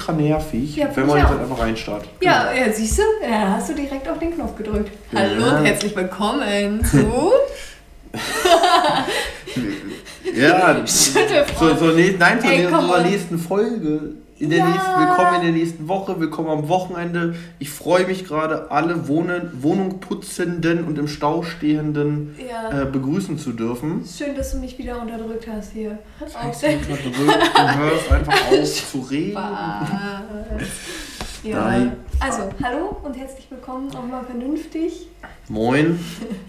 ultra nervig, Ja, wenn man jetzt halt einfach reinstarrt. Ja, ja, siehst du, ja, hast du direkt auf den Knopf gedrückt. Ja. Hallo und herzlich willkommen zu. Ja, Schüttelfrost. so, so, nein, zur Ey, nächsten Folge. In der Ja. nächsten, willkommen in der nächsten Woche, willkommen am Wochenende. Ich freue mich gerade, alle Wohnen, Wohnung putzenden und im Stau stehenden Ja. äh, begrüßen zu dürfen. Schön, dass du mich wieder unterdrückt hast hier. Auf Heißt, Du hörst einfach auf zu reden. Ja. Nein. Also, hallo und herzlich willkommen auch mal vernünftig. Moin.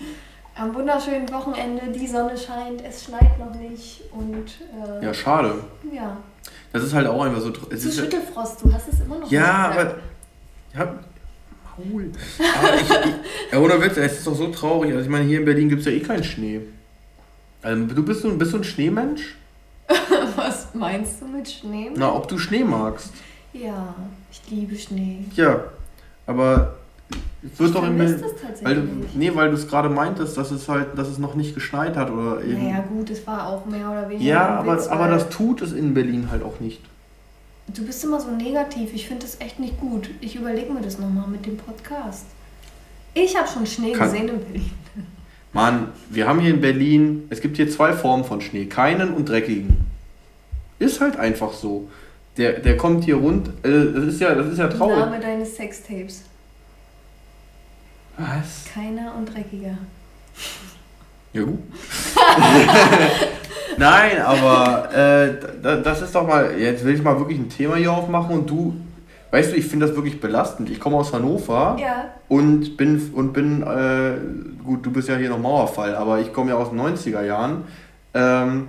Am wunderschönen Wochenende, die Sonne scheint, es schneit noch nicht und äh, Ja, schade. ja. Das ist halt auch einfach so. Es Zu ist Schüttelfrost, du hast es immer noch ja, aber. Ja, Maul. Aber ich, ich, ja, ohne Witz, es ist doch so traurig. Also, ich meine, hier in Berlin gibt es ja eh keinen Schnee. Also, du bist so, bist du ein Schneemensch? Was meinst du mit Schnee? Na, ob du Schnee magst. Ja, ich liebe Schnee. Ja, aber es wird doch tatsächlich. Weil du, nee, weil du es gerade meintest, dass es halt, dass es noch nicht geschneit hat oder eben. Naja, gut, es war auch mehr oder weniger. ja, aber, Witz, aber das tut es in Berlin halt auch nicht. Du bist immer so negativ. Ich finde das echt nicht gut. Ich überlege mir das nochmal mit dem Podcast. Ich habe schon Schnee Kann- gesehen in Berlin. Mann, wir haben hier in Berlin, es gibt hier zwei Formen von Schnee, keinen und dreckigen. Ist halt einfach so. Der, der kommt hier rund, äh, das ist ja, das ist ja traurig. Name deines Sextapes. Was? Keiner und dreckiger. Ja gut. Nein, aber äh, da, das ist doch mal, jetzt will ich mal wirklich ein Thema hier aufmachen und du, weißt du, ich finde das wirklich belastend. Ich komme aus Hannover Ja. und bin, und bin äh, gut, du bist ja hier noch Mauerfall, aber ich komme ja aus den 90er Jahren. Ähm,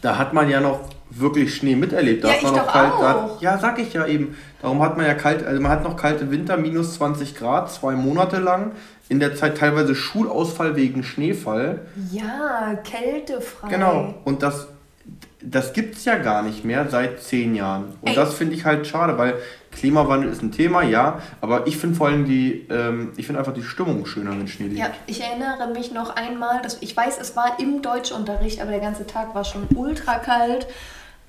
da hat man ja noch wirklich Schnee miterlebt. Da Ja, hat man noch kalt, auch. ja, sag ich ja eben. Darum hat man ja kalt, also man hat noch kalte Winter, minus 20 Grad, zwei Monate lang. In der Zeit teilweise Schulausfall wegen Schneefall. Ja, kältefrei. Genau. Und das, das gibt es ja gar nicht mehr seit zehn Jahren. Und Ey. das finde ich halt schade, weil Klimawandel ist ein Thema, ja. Aber ich finde vor allem die, ähm, ich finde einfach die Stimmung schöner, wenn Schnee liegt. Ja, ich erinnere mich noch einmal, dass ich weiß, es war im Deutschunterricht, aber der ganze Tag war schon ultra kalt.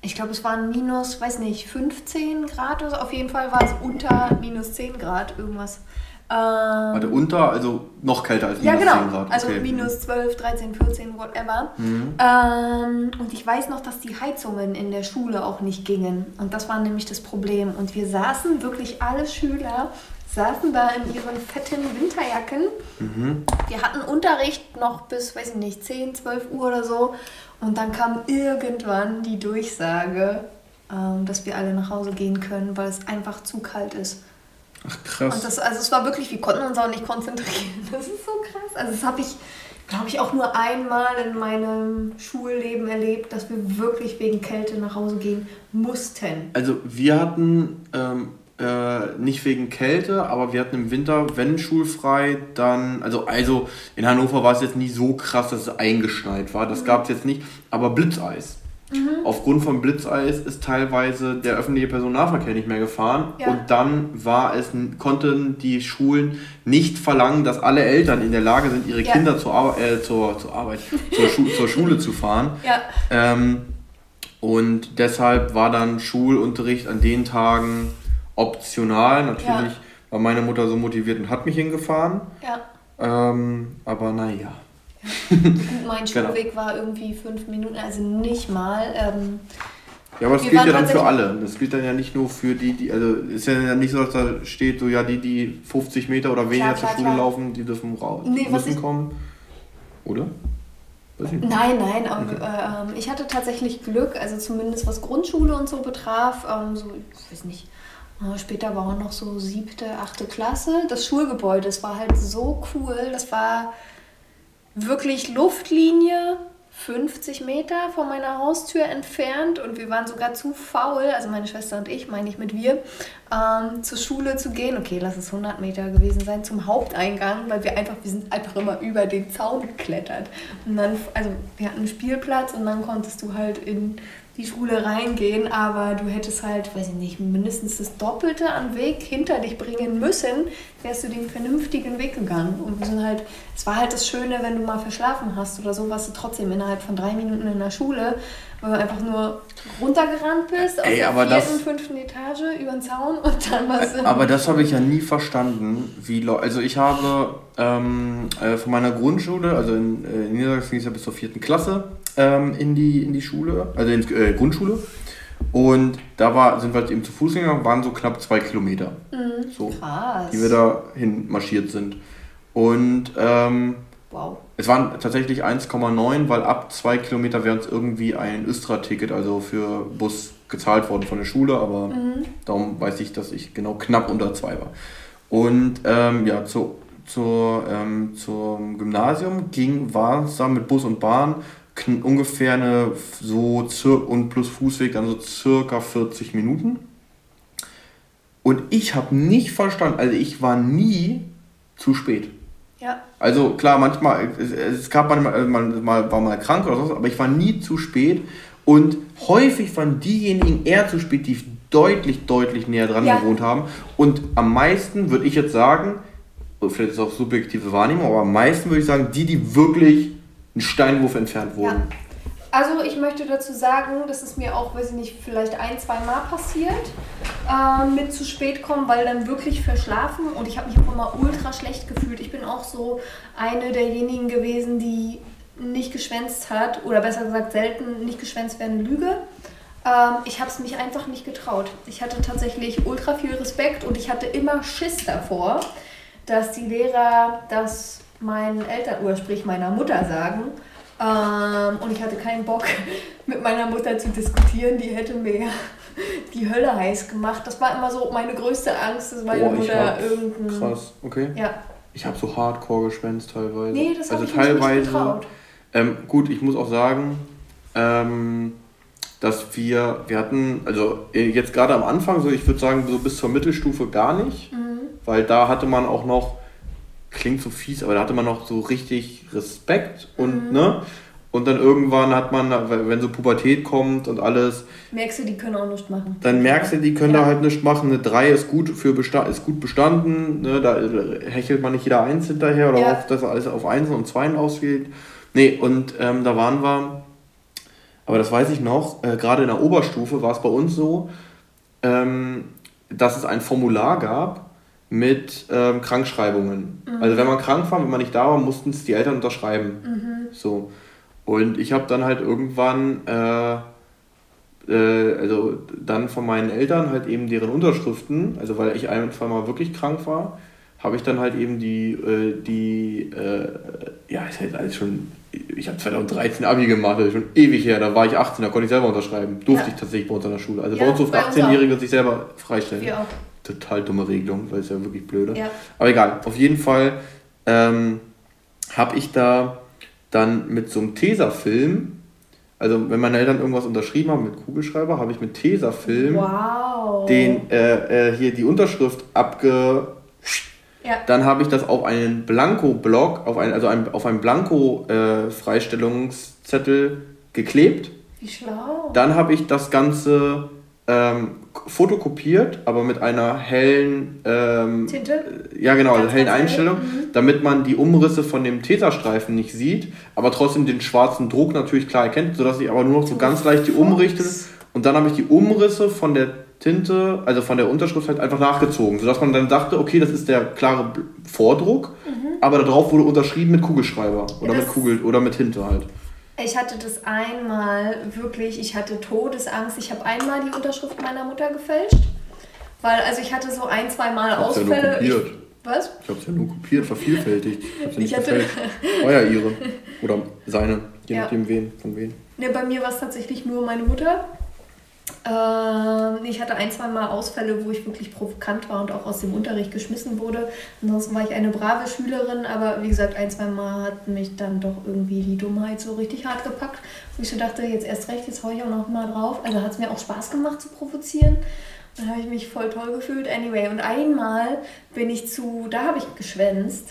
Ich glaube, es waren minus, weiß nicht, 15 Grad oder so. Auf jeden Fall war es unter minus 10 Grad irgendwas. Ähm, Warte, unter, also noch kälter als ja, minus genau. 10 Grad. Also okay. minus 12, 13, 14, whatever. Mhm. Ähm, und ich weiß noch, dass die Heizungen in der Schule auch nicht gingen. Und das war nämlich das Problem. Und wir saßen wirklich, alle Schüler saßen da in ihren fetten Winterjacken. Mhm. Wir hatten Unterricht noch bis, weiß ich nicht, 10, 12 Uhr oder so. Und dann kam irgendwann die Durchsage, ähm, dass wir alle nach Hause gehen können, weil es einfach zu kalt ist. Ach krass. Und das, also es war wirklich, wir konnten uns auch nicht konzentrieren. Das ist so krass. Also das habe ich, glaube ich, auch nur einmal in meinem Schulleben erlebt, dass wir wirklich wegen Kälte nach Hause gehen mussten. Also wir hatten ähm, äh, nicht wegen Kälte, aber wir hatten im Winter, wenn schulfrei, dann, also, also in Hannover war es jetzt nie so krass, dass es eingeschneit war. Das gab es jetzt nicht, aber Blitzeis. Aufgrund von Blitzeis ist teilweise der öffentliche Personennahverkehr nicht mehr gefahren Ja. und dann war es, konnten die Schulen nicht verlangen, dass alle Eltern in der Lage sind, ihre Ja. Kinder zur, Ar äh, zur, zur Arbeit, zur, Schu zur Schule zu fahren. Ja, Ähm, und deshalb war dann Schulunterricht an den Tagen optional. Natürlich Ja. war meine Mutter so motiviert und hat mich hingefahren. ja. Ähm, aber naja. Gut, mein Genau. Schulweg war irgendwie fünf Minuten, also nicht mal. Ähm, Ja, aber das Wir gilt ja dann für alle. Das gilt dann ja nicht nur für die, die, also ist ja nicht so, dass da steht, so ja, die, die 50 Meter oder weniger Klar, zur klar, Schule klar. laufen, die dürfen raus, Nee, was müssen kommen. Oder? Nein, nein, aber, ähm, ich hatte tatsächlich Glück, also zumindest was Grundschule und so betraf, ähm, so, ich weiß nicht, später war auch noch so siebte, achte Klasse. Das Schulgebäude, das war halt so cool, das war wirklich Luftlinie 50 Meter von meiner Haustür entfernt und wir waren sogar zu faul, also meine Schwester und ich, meine ich mit wir, ähm, zur Schule zu gehen. Okay, lass es 100 Meter gewesen sein zum Haupteingang, weil wir einfach, wir sind einfach immer über den Zaun geklettert. Und dann, also wir hatten einen Spielplatz und dann konntest du halt in die Schule reingehen, aber du hättest halt, weiß ich nicht, mindestens das Doppelte an Weg hinter dich bringen müssen, wärst du den vernünftigen Weg gegangen. Und wir sind halt, es war halt das Schöne, wenn du mal verschlafen hast oder so, warst du trotzdem innerhalb von drei Minuten in der Schule, weil du einfach nur runtergerannt bist aus Ey, der aber vierten, das- fünften Etage über den Zaun und dann warst du. Aber das habe ich ja nie verstanden, wie Leu- Also ich habe ähm, äh, von meiner Grundschule, also in, äh, in Niedersachsen ging es ja bis zur vierten Klasse ähm, in, die, in die Schule, also in die äh, Grundschule. Und da war, sind wir eben zu Fuß gegangen, waren so knapp zwei Kilometer. So, Krass. die wir da hin marschiert sind. Und ähm, wow. es waren tatsächlich 1,9, weil ab zwei Kilometer wäre uns irgendwie ein Östra-Ticket, also für Bus, gezahlt worden von der Schule, aber darum weiß ich, dass ich genau knapp unter zwei war. Und ähm, ja, zu, zur, ähm, zum Gymnasium ging, war es dann mit Bus und Bahn ungefähr eine so und plus Fußweg dann so circa 40 Minuten. Und ich habe nicht verstanden, also ich war nie zu spät. Ja. Also klar, manchmal, es, es gab manchmal, äh, man mal, war mal krank oder so, aber ich war nie zu spät. Und häufig waren diejenigen eher zu spät, die deutlich, deutlich näher dran Ja. gewohnt haben. Und am meisten würde ich jetzt sagen, vielleicht ist es auch subjektive Wahrnehmung, aber am meisten würde ich sagen, die, die wirklich einen Steinwurf entfernt wurden. Ja. Also ich möchte dazu sagen, dass es mir auch, weiß ich nicht, vielleicht ein, zwei Mal passiert, äh, mit zu spät kommen, weil dann wirklich verschlafen und ich habe mich auch immer ultra schlecht gefühlt. Ich bin auch so eine derjenigen gewesen, die nicht geschwänzt hat oder besser gesagt selten nicht geschwänzt werden Lüge. Ähm, ich habe es mich einfach nicht getraut. Ich hatte tatsächlich ultra viel Respekt und ich hatte immer Schiss davor, dass die Lehrer das meinen Eltern oder sprich meiner Mutter sagen. Ähm, und ich hatte keinen Bock, mit meiner Mutter zu diskutieren. Die hätte mir die Hölle heiß gemacht. Das war immer so meine größte Angst, dass meine ich Mutter irgendein. Krass, okay. Ja. Ich habe so hardcore geschwänzt teilweise. Nee, das habe also ich mich nicht teilweise. getraut. Ähm, gut, ich muss auch sagen, ähm, dass wir, wir hatten, also äh, jetzt gerade am Anfang, so ich würde sagen, so bis zur Mittelstufe gar nicht, Mhm. weil da hatte man auch noch, klingt so fies, aber da hatte man noch so richtig Respekt und, Mhm. ne? Und dann irgendwann hat man, wenn so Pubertät kommt und alles, Merkst du, die können auch nichts machen. dann merkst du, die können Ja. da halt nichts machen. Eine 3 ist gut, für besta ist gut bestanden. Ne? Da hechelt man nicht jeder Eins hinterher oder Ja. auf, dass alles auf Einsen und Zweien ausgeht. Nee, und ähm, da waren wir, aber das weiß ich noch, äh, gerade in der Oberstufe war es bei uns so, ähm, dass es ein Formular gab mit ähm, Krankschreibungen. Also wenn man krank war, wenn man nicht da war, mussten es die Eltern unterschreiben. So. Und ich habe dann halt irgendwann, äh, äh, also dann von meinen Eltern halt eben deren Unterschriften, also weil ich ein, zwei Mal wirklich krank war, habe ich dann halt eben die, äh, die äh, ja, ist halt alles schon, ich habe 2013 Abi gemacht, das ist schon ewig her, da war ich 18, da konnte ich selber unterschreiben. Durfte Ja. ich tatsächlich bei uns an der Schule. Also Ja, bei uns durften uns 18-Jährige sich selber freistellen. Wir auch. Total dumme Regelung, weil es ja wirklich blöde. Ja. Aber egal, auf jeden Fall ähm, habe ich da dann mit so einem Tesafilm, also wenn meine Eltern irgendwas unterschrieben haben mit Kugelschreiber, habe ich mit Tesafilm Wow. den, äh, äh, hier die Unterschrift abge... Ja. Dann habe ich das auf einen Blanko-Block, auf ein, also ein, auf einen Blanko-Freistellungszettel geklebt. Wie schlau. Dann habe ich das Ganze ähm, fotokopiert, aber mit einer hellen, ähm, Tinte? ja genau, Ganz, hellen ganz hell. Einstellung, Mhm. damit man die Umrisse von dem Tesastreifen nicht sieht, aber trotzdem den schwarzen Druck natürlich klar erkennt, sodass ich aber nur noch so ganz leicht die umrichte. Und dann habe ich die Umrisse von der Tinte, also von der Unterschrift halt einfach nachgezogen, sodass man dann dachte, okay, das ist der klare Vordruck, aber darauf wurde unterschrieben mit Kugelschreiber oder Mhm. Ja, mit Kugel oder mit Tinte halt. Ich hatte das einmal wirklich, ich hatte Todesangst. Ich habe einmal die Unterschrift meiner Mutter gefälscht. Weil, also ich hatte so ein, zwei Mal Hab's ja nur Ausfälle. ich, kopiert. was? Ich habe es ja nur kopiert, vervielfältigt. Ich Ich hatte-. War ja ihre. Oder seine, je Ja. nachdem wen, von wen. Ne, bei mir war es tatsächlich nur meine Mutter. Ähm, ich hatte ein, zwei Mal Ausfälle, wo ich wirklich provokant war und auch aus dem Unterricht geschmissen wurde. Ansonsten war ich eine brave Schülerin, aber wie gesagt, ein, zwei Mal hat mich dann doch irgendwie die Dummheit so richtig hart gepackt. Wo ich so dachte, jetzt erst recht, jetzt hau ich auch noch mal drauf. Also hat es mir auch Spaß gemacht zu provozieren. Dann habe ich mich voll toll gefühlt. Anyway, und einmal bin ich zu, da habe ich geschwänzt.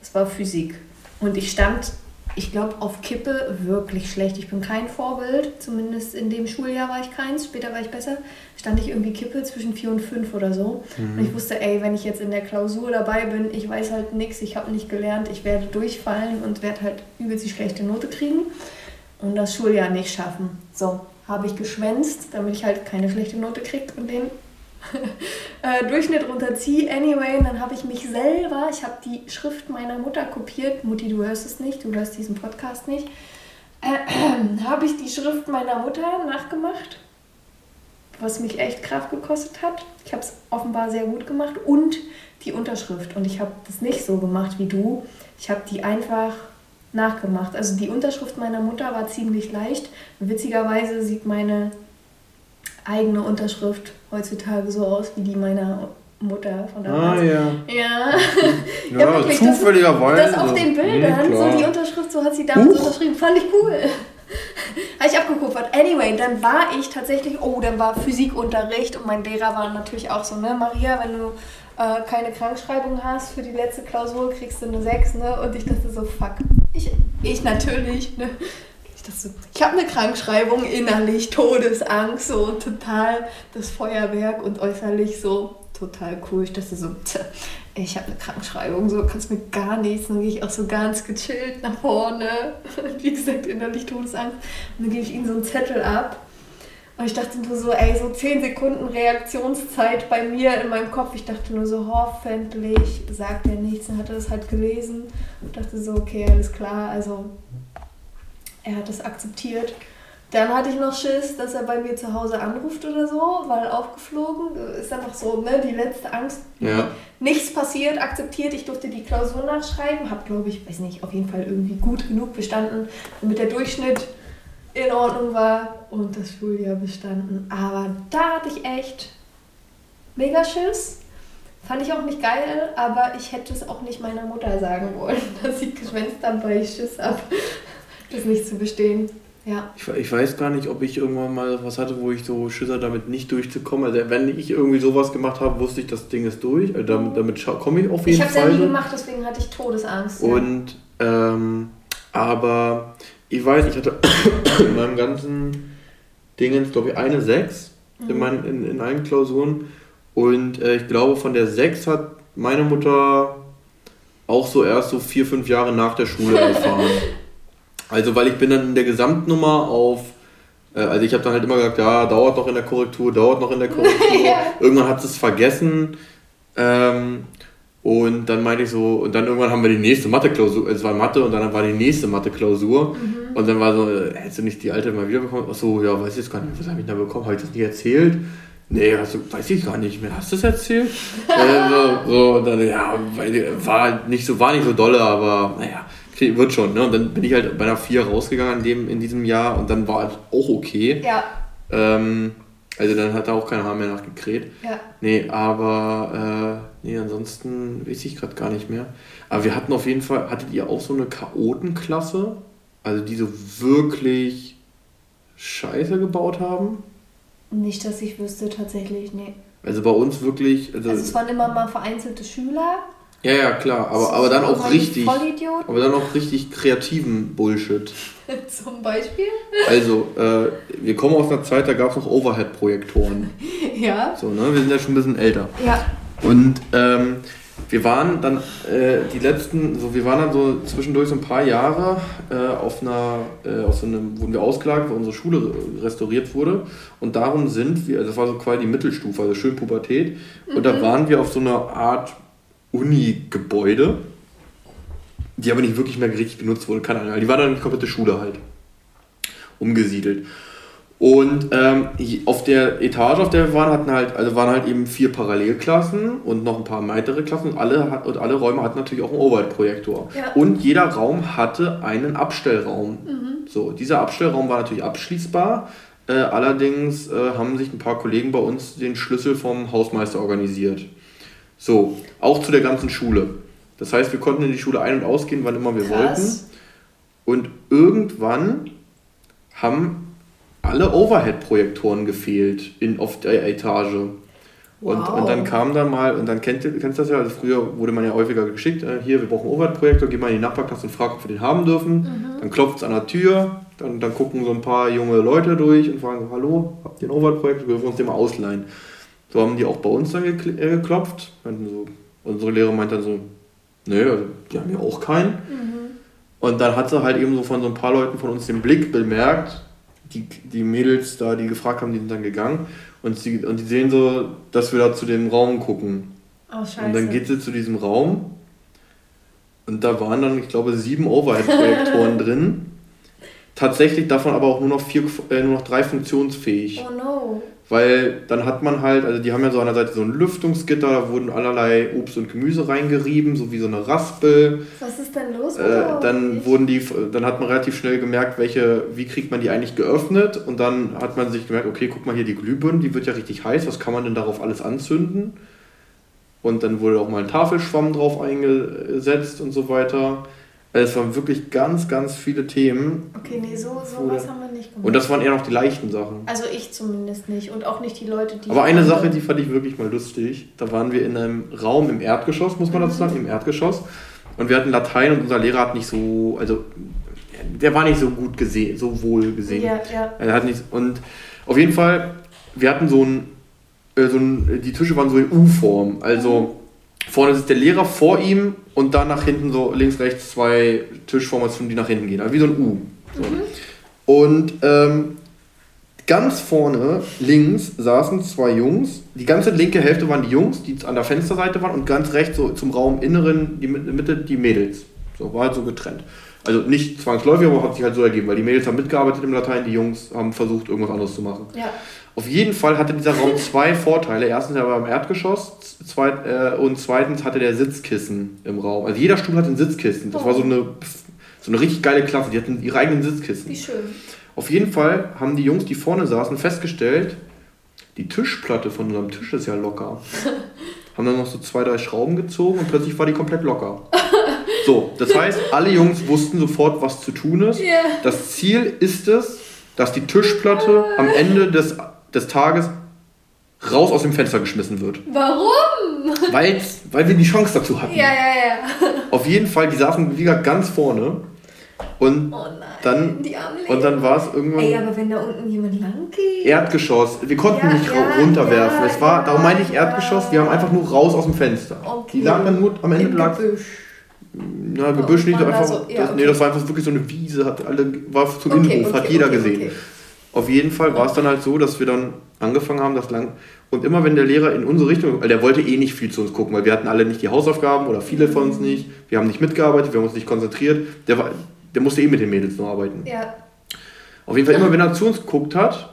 Das war Physik. Und ich stand ich glaube, auf Kippe wirklich schlecht. Ich bin kein Vorbild, zumindest in dem Schuljahr war ich keins, später war ich besser. Stand ich irgendwie Kippe zwischen 4 und 5 oder so. Mhm. Und ich wusste, ey, wenn ich jetzt in der Klausur dabei bin, ich weiß halt nichts, ich habe nicht gelernt, ich werde durchfallen und werde halt übelst die schlechte Note kriegen und das Schuljahr nicht schaffen. So, habe ich geschwänzt, damit ich halt keine schlechte Note kriege und den äh, Durchschnitt runterziehe. Anyway, dann habe ich mich selber, ich habe die Schrift meiner Mutter kopiert. Mutti, du hörst es nicht, du hörst diesen Podcast nicht. Äh, habe ich die Schrift meiner Mutter nachgemacht, was mich echt Kraft gekostet hat. Ich habe es offenbar sehr gut gemacht und die Unterschrift. Und ich habe das nicht so gemacht wie du. Ich habe die einfach nachgemacht. Also die Unterschrift meiner Mutter war ziemlich leicht. Witzigerweise sieht meine eigene Unterschrift heutzutage so aus wie die meiner Mutter von damals. Ah, ja. Ja, ja, ja wirklich, zufälligerweise. Das, das auf den Bildern, nee, so die Unterschrift, so hat sie damals Huch. unterschrieben. Fand ich cool. Habe ich abgekupfert. Anyway, dann war ich tatsächlich, oh, dann war Physikunterricht und mein Lehrer war natürlich auch so, ne, Maria, wenn du äh, keine Krankschreibung hast für die letzte Klausur, kriegst du eine 6, ne? Und ich dachte so, fuck. Ich, ich natürlich, ne? So, ich habe eine Krankschreibung, innerlich Todesangst, so total das Feuerwerk und äußerlich so total cool. Ich dachte so, ich habe eine Krankschreibung, so kannst mir gar nichts. dann gehe ich auch so ganz gechillt nach vorne. Wie gesagt, innerlich Todesangst. Und dann gebe ich ihnen so einen Zettel ab. Und ich dachte nur so, ey, so 10 Sekunden Reaktionszeit bei mir in meinem Kopf. Ich dachte nur so, hoffentlich sagt er nichts. Dann hat er das halt gelesen und dachte so, okay, alles klar. Also er hat es akzeptiert. Dann hatte ich noch Schiss, dass er bei mir zu Hause anruft oder so, weil aufgeflogen ist einfach so, ne, die letzte Angst. Ja. Nichts passiert, akzeptiert. Ich durfte die Klausur nachschreiben, habe, glaube ich, weiß nicht, auf jeden Fall irgendwie gut genug bestanden, damit der Durchschnitt in Ordnung war und das Schuljahr bestanden. Aber da hatte ich echt mega Schiss. Fand ich auch nicht geil, aber ich hätte es auch nicht meiner Mutter sagen wollen, dass ich geschwänzt habe, weil ich Schiss habe, das nicht zu bestehen. Ja. Ich, ich, weiß gar nicht, ob ich irgendwann mal was hatte, wo ich so Schüsse damit nicht durchzukommen. Also wenn ich irgendwie sowas gemacht habe, wusste ich, das Ding ist durch. Also damit, damit komme ich auf jeden ich Fall. Ich habe es ja nie gemacht, deswegen hatte ich Todesangst. Und ja. ähm, aber ich weiß, ich hatte in meinem ganzen Dingens, glaube ich, eine 6 mhm. in, mein, in, in allen Klausuren. Und äh, ich glaube, von der 6 hat meine Mutter auch so erst so vier, fünf Jahre nach der Schule erfahren. Also, weil ich bin dann in der Gesamtnummer auf, äh, also ich habe dann halt immer gesagt, ja, dauert noch in der Korrektur, dauert noch in der Korrektur. ja. Irgendwann hat es vergessen. Ähm, und dann meinte ich so, und dann irgendwann haben wir die nächste Mathe-Klausur, es war Mathe und dann war die nächste Mathe-Klausur. Mhm. Und dann war so, äh, hättest du nicht die alte mal wieder bekommen? Achso, ja, weiß ich jetzt gar nicht, was habe ich da bekommen? Habe ich das nicht erzählt? Nee, du, weiß ich gar nicht mehr. Hast du es erzählt? äh, so, so, und dann, ja, war nicht so, war nicht so dolle, aber naja, wird schon, ne? Und dann bin ich halt bei einer 4 rausgegangen in, dem, in diesem Jahr und dann war es auch okay. Ja. Ähm, also dann hat er auch kein Haar mehr nachgekräht. Ja. Nee, aber äh, nee, ansonsten weiß ich gerade gar nicht mehr. Aber wir hatten auf jeden Fall, hattet ihr auch so eine Chaotenklasse? Also die so wirklich Scheiße gebaut haben? Nicht, dass ich wüsste tatsächlich, nee. Also bei uns wirklich. Also, also es waren immer mal vereinzelte Schüler, ja, ja, klar, aber, aber dann auch richtig. Aber dann auch richtig kreativen Bullshit. Zum Beispiel? Also, äh, wir kommen aus einer Zeit, da gab es noch Overhead-Projektoren. Ja. So, ne? Wir sind ja schon ein bisschen älter. Ja. Und ähm, wir waren dann äh, die letzten, so wir waren dann so zwischendurch so ein paar Jahre äh, auf einer, äh, auf so einem, wurden wir ausgelagert, weil unsere Schule restauriert wurde. Und darum sind wir, also das war so quasi die Mittelstufe, also schön Pubertät. Und mhm. da waren wir auf so einer Art Uni-Gebäude, die aber nicht wirklich mehr richtig benutzt wurden. Keine Ahnung. Die waren dann die komplette Schule halt umgesiedelt. Und ähm, auf der Etage, auf der wir waren, hatten halt, also waren halt eben vier Parallelklassen und noch ein paar weitere Klassen und alle, und alle Räume hatten natürlich auch einen Overhead-Projektor. Ja. Und jeder Raum hatte einen Abstellraum. Mhm. So, dieser Abstellraum war natürlich abschließbar. Äh, allerdings äh, haben sich ein paar Kollegen bei uns den Schlüssel vom Hausmeister organisiert. So, auch zu der ganzen Schule. Das heißt, wir konnten in die Schule ein- und ausgehen, wann immer wir Krass. wollten. Und irgendwann haben alle Overhead-Projektoren gefehlt in, auf der Etage. Und, wow. und dann kam da mal, und dann kennt, kennst du das ja, also früher wurde man ja häufiger geschickt, äh, hier, wir brauchen einen Overhead-Projektor, geh mal in die Nachbarklasse und frag, ob wir den haben dürfen. Mhm. Dann klopft es an der Tür, dann, dann gucken so ein paar junge Leute durch und fragen, hallo, habt ihr einen Overhead-Projektor, wir dürfen uns den mal ausleihen. So haben die auch bei uns dann äh, geklopft. So, unsere Lehrer meint dann so, nö, also die haben ja auch keinen. Mhm. Und dann hat sie halt eben so von so ein paar Leuten von uns den Blick bemerkt, die, die Mädels da, die gefragt haben, die sind dann gegangen und, sie, und die sehen so, dass wir da zu dem Raum gucken. Oh. Und dann geht sie zu diesem Raum und da waren dann, ich glaube, sieben Overhead-Projektoren drin. Tatsächlich davon aber auch nur noch, vier, äh, nur noch drei funktionsfähig. Oh no. Weil dann hat man halt, also die haben ja so an der Seite so ein Lüftungsgitter, da wurden allerlei Obst und Gemüse reingerieben, so wie so eine Raspel. Was ist denn los? Äh, dann wurden die, dann hat man relativ schnell gemerkt, welche, wie kriegt man die eigentlich geöffnet und dann hat man sich gemerkt, okay, guck mal hier die Glühbirne, die wird ja richtig heiß, was kann man denn darauf alles anzünden? Und dann wurde auch mal ein Tafelschwamm drauf eingesetzt und so weiter. Es waren wirklich ganz, ganz viele Themen. Okay, nee, so, sowas haben wir nicht gemacht. Und das waren eher noch die leichten Sachen. Also ich zumindest nicht und auch nicht die Leute, die. Aber eine Sache, die fand ich wirklich mal lustig. Da waren wir in einem Raum im Erdgeschoss, muss man dazu sagen, im Erdgeschoss. Und wir hatten Latein und unser Lehrer hat nicht so, also der war nicht so gut gesehen, so wohl gesehen. Ja, ja. Er hat nicht, und auf jeden Fall, wir hatten so ein, äh, so ein die Tische waren so in U-Form. Also. Vorne sitzt der Lehrer vor ihm und dann nach hinten so links, rechts zwei Tischformationen, die nach hinten gehen. Also wie so ein U. So. Mhm. Und ähm, ganz vorne links saßen zwei Jungs. Die ganze linke Hälfte waren die Jungs, die an der Fensterseite waren und ganz rechts so zum Rauminneren, die Mitte die Mädels. So war halt so getrennt. Also nicht zwangsläufig, aber hat sich halt so ergeben, weil die Mädels haben mitgearbeitet im Latein, die Jungs haben versucht, irgendwas anderes zu machen. Ja. Auf jeden Fall hatte dieser Raum zwei Vorteile. Erstens, er war im Erdgeschoss zweit, äh, und zweitens hatte der Sitzkissen im Raum. Also jeder Stuhl hatte ein Sitzkissen. Das oh. war so eine, so eine richtig geile Klasse. Die hatten ihre eigenen Sitzkissen. Wie schön. Auf jeden Fall haben die Jungs, die vorne saßen, festgestellt, die Tischplatte von unserem Tisch ist ja locker. haben dann noch so zwei, drei Schrauben gezogen und plötzlich war die komplett locker. So, das heißt, alle Jungs wussten sofort, was zu tun ist. Yeah. Das Ziel ist es, dass die Tischplatte am Ende des des Tages raus aus dem Fenster geschmissen wird. Warum? Weil's, weil wir die Chance dazu hatten. Ja, ja, ja. Auf jeden Fall, die saßen wieder ganz vorne. Und oh nein, dann, und dann war es irgendwann. Ey, aber wenn da unten jemand lang geht. Erdgeschoss. Wir konnten ja, nicht ja, runterwerfen. Ja, es war, darum meinte ich Erdgeschoss, wir haben einfach nur raus aus dem Fenster. Okay. Die lagen dann nur am Ende Im lag. Gebüsch. Na, Gebüsch nicht, einfach. So, das, okay. Nee, das war einfach wirklich so eine Wiese, hat alle, war zum okay, Innenhof, okay, hat jeder gesehen. Auf jeden Fall war es dann halt so, dass wir dann angefangen haben, das lang. Und immer wenn der Lehrer in unsere Richtung, weil der wollte eh nicht viel zu uns gucken, weil wir hatten alle nicht die Hausaufgaben oder viele von uns nicht. Wir haben nicht mitgearbeitet, wir haben uns nicht konzentriert. Der, war, der musste eh mit den Mädels nur arbeiten. Ja. Auf jeden Fall, immer wenn er zu uns geguckt hat,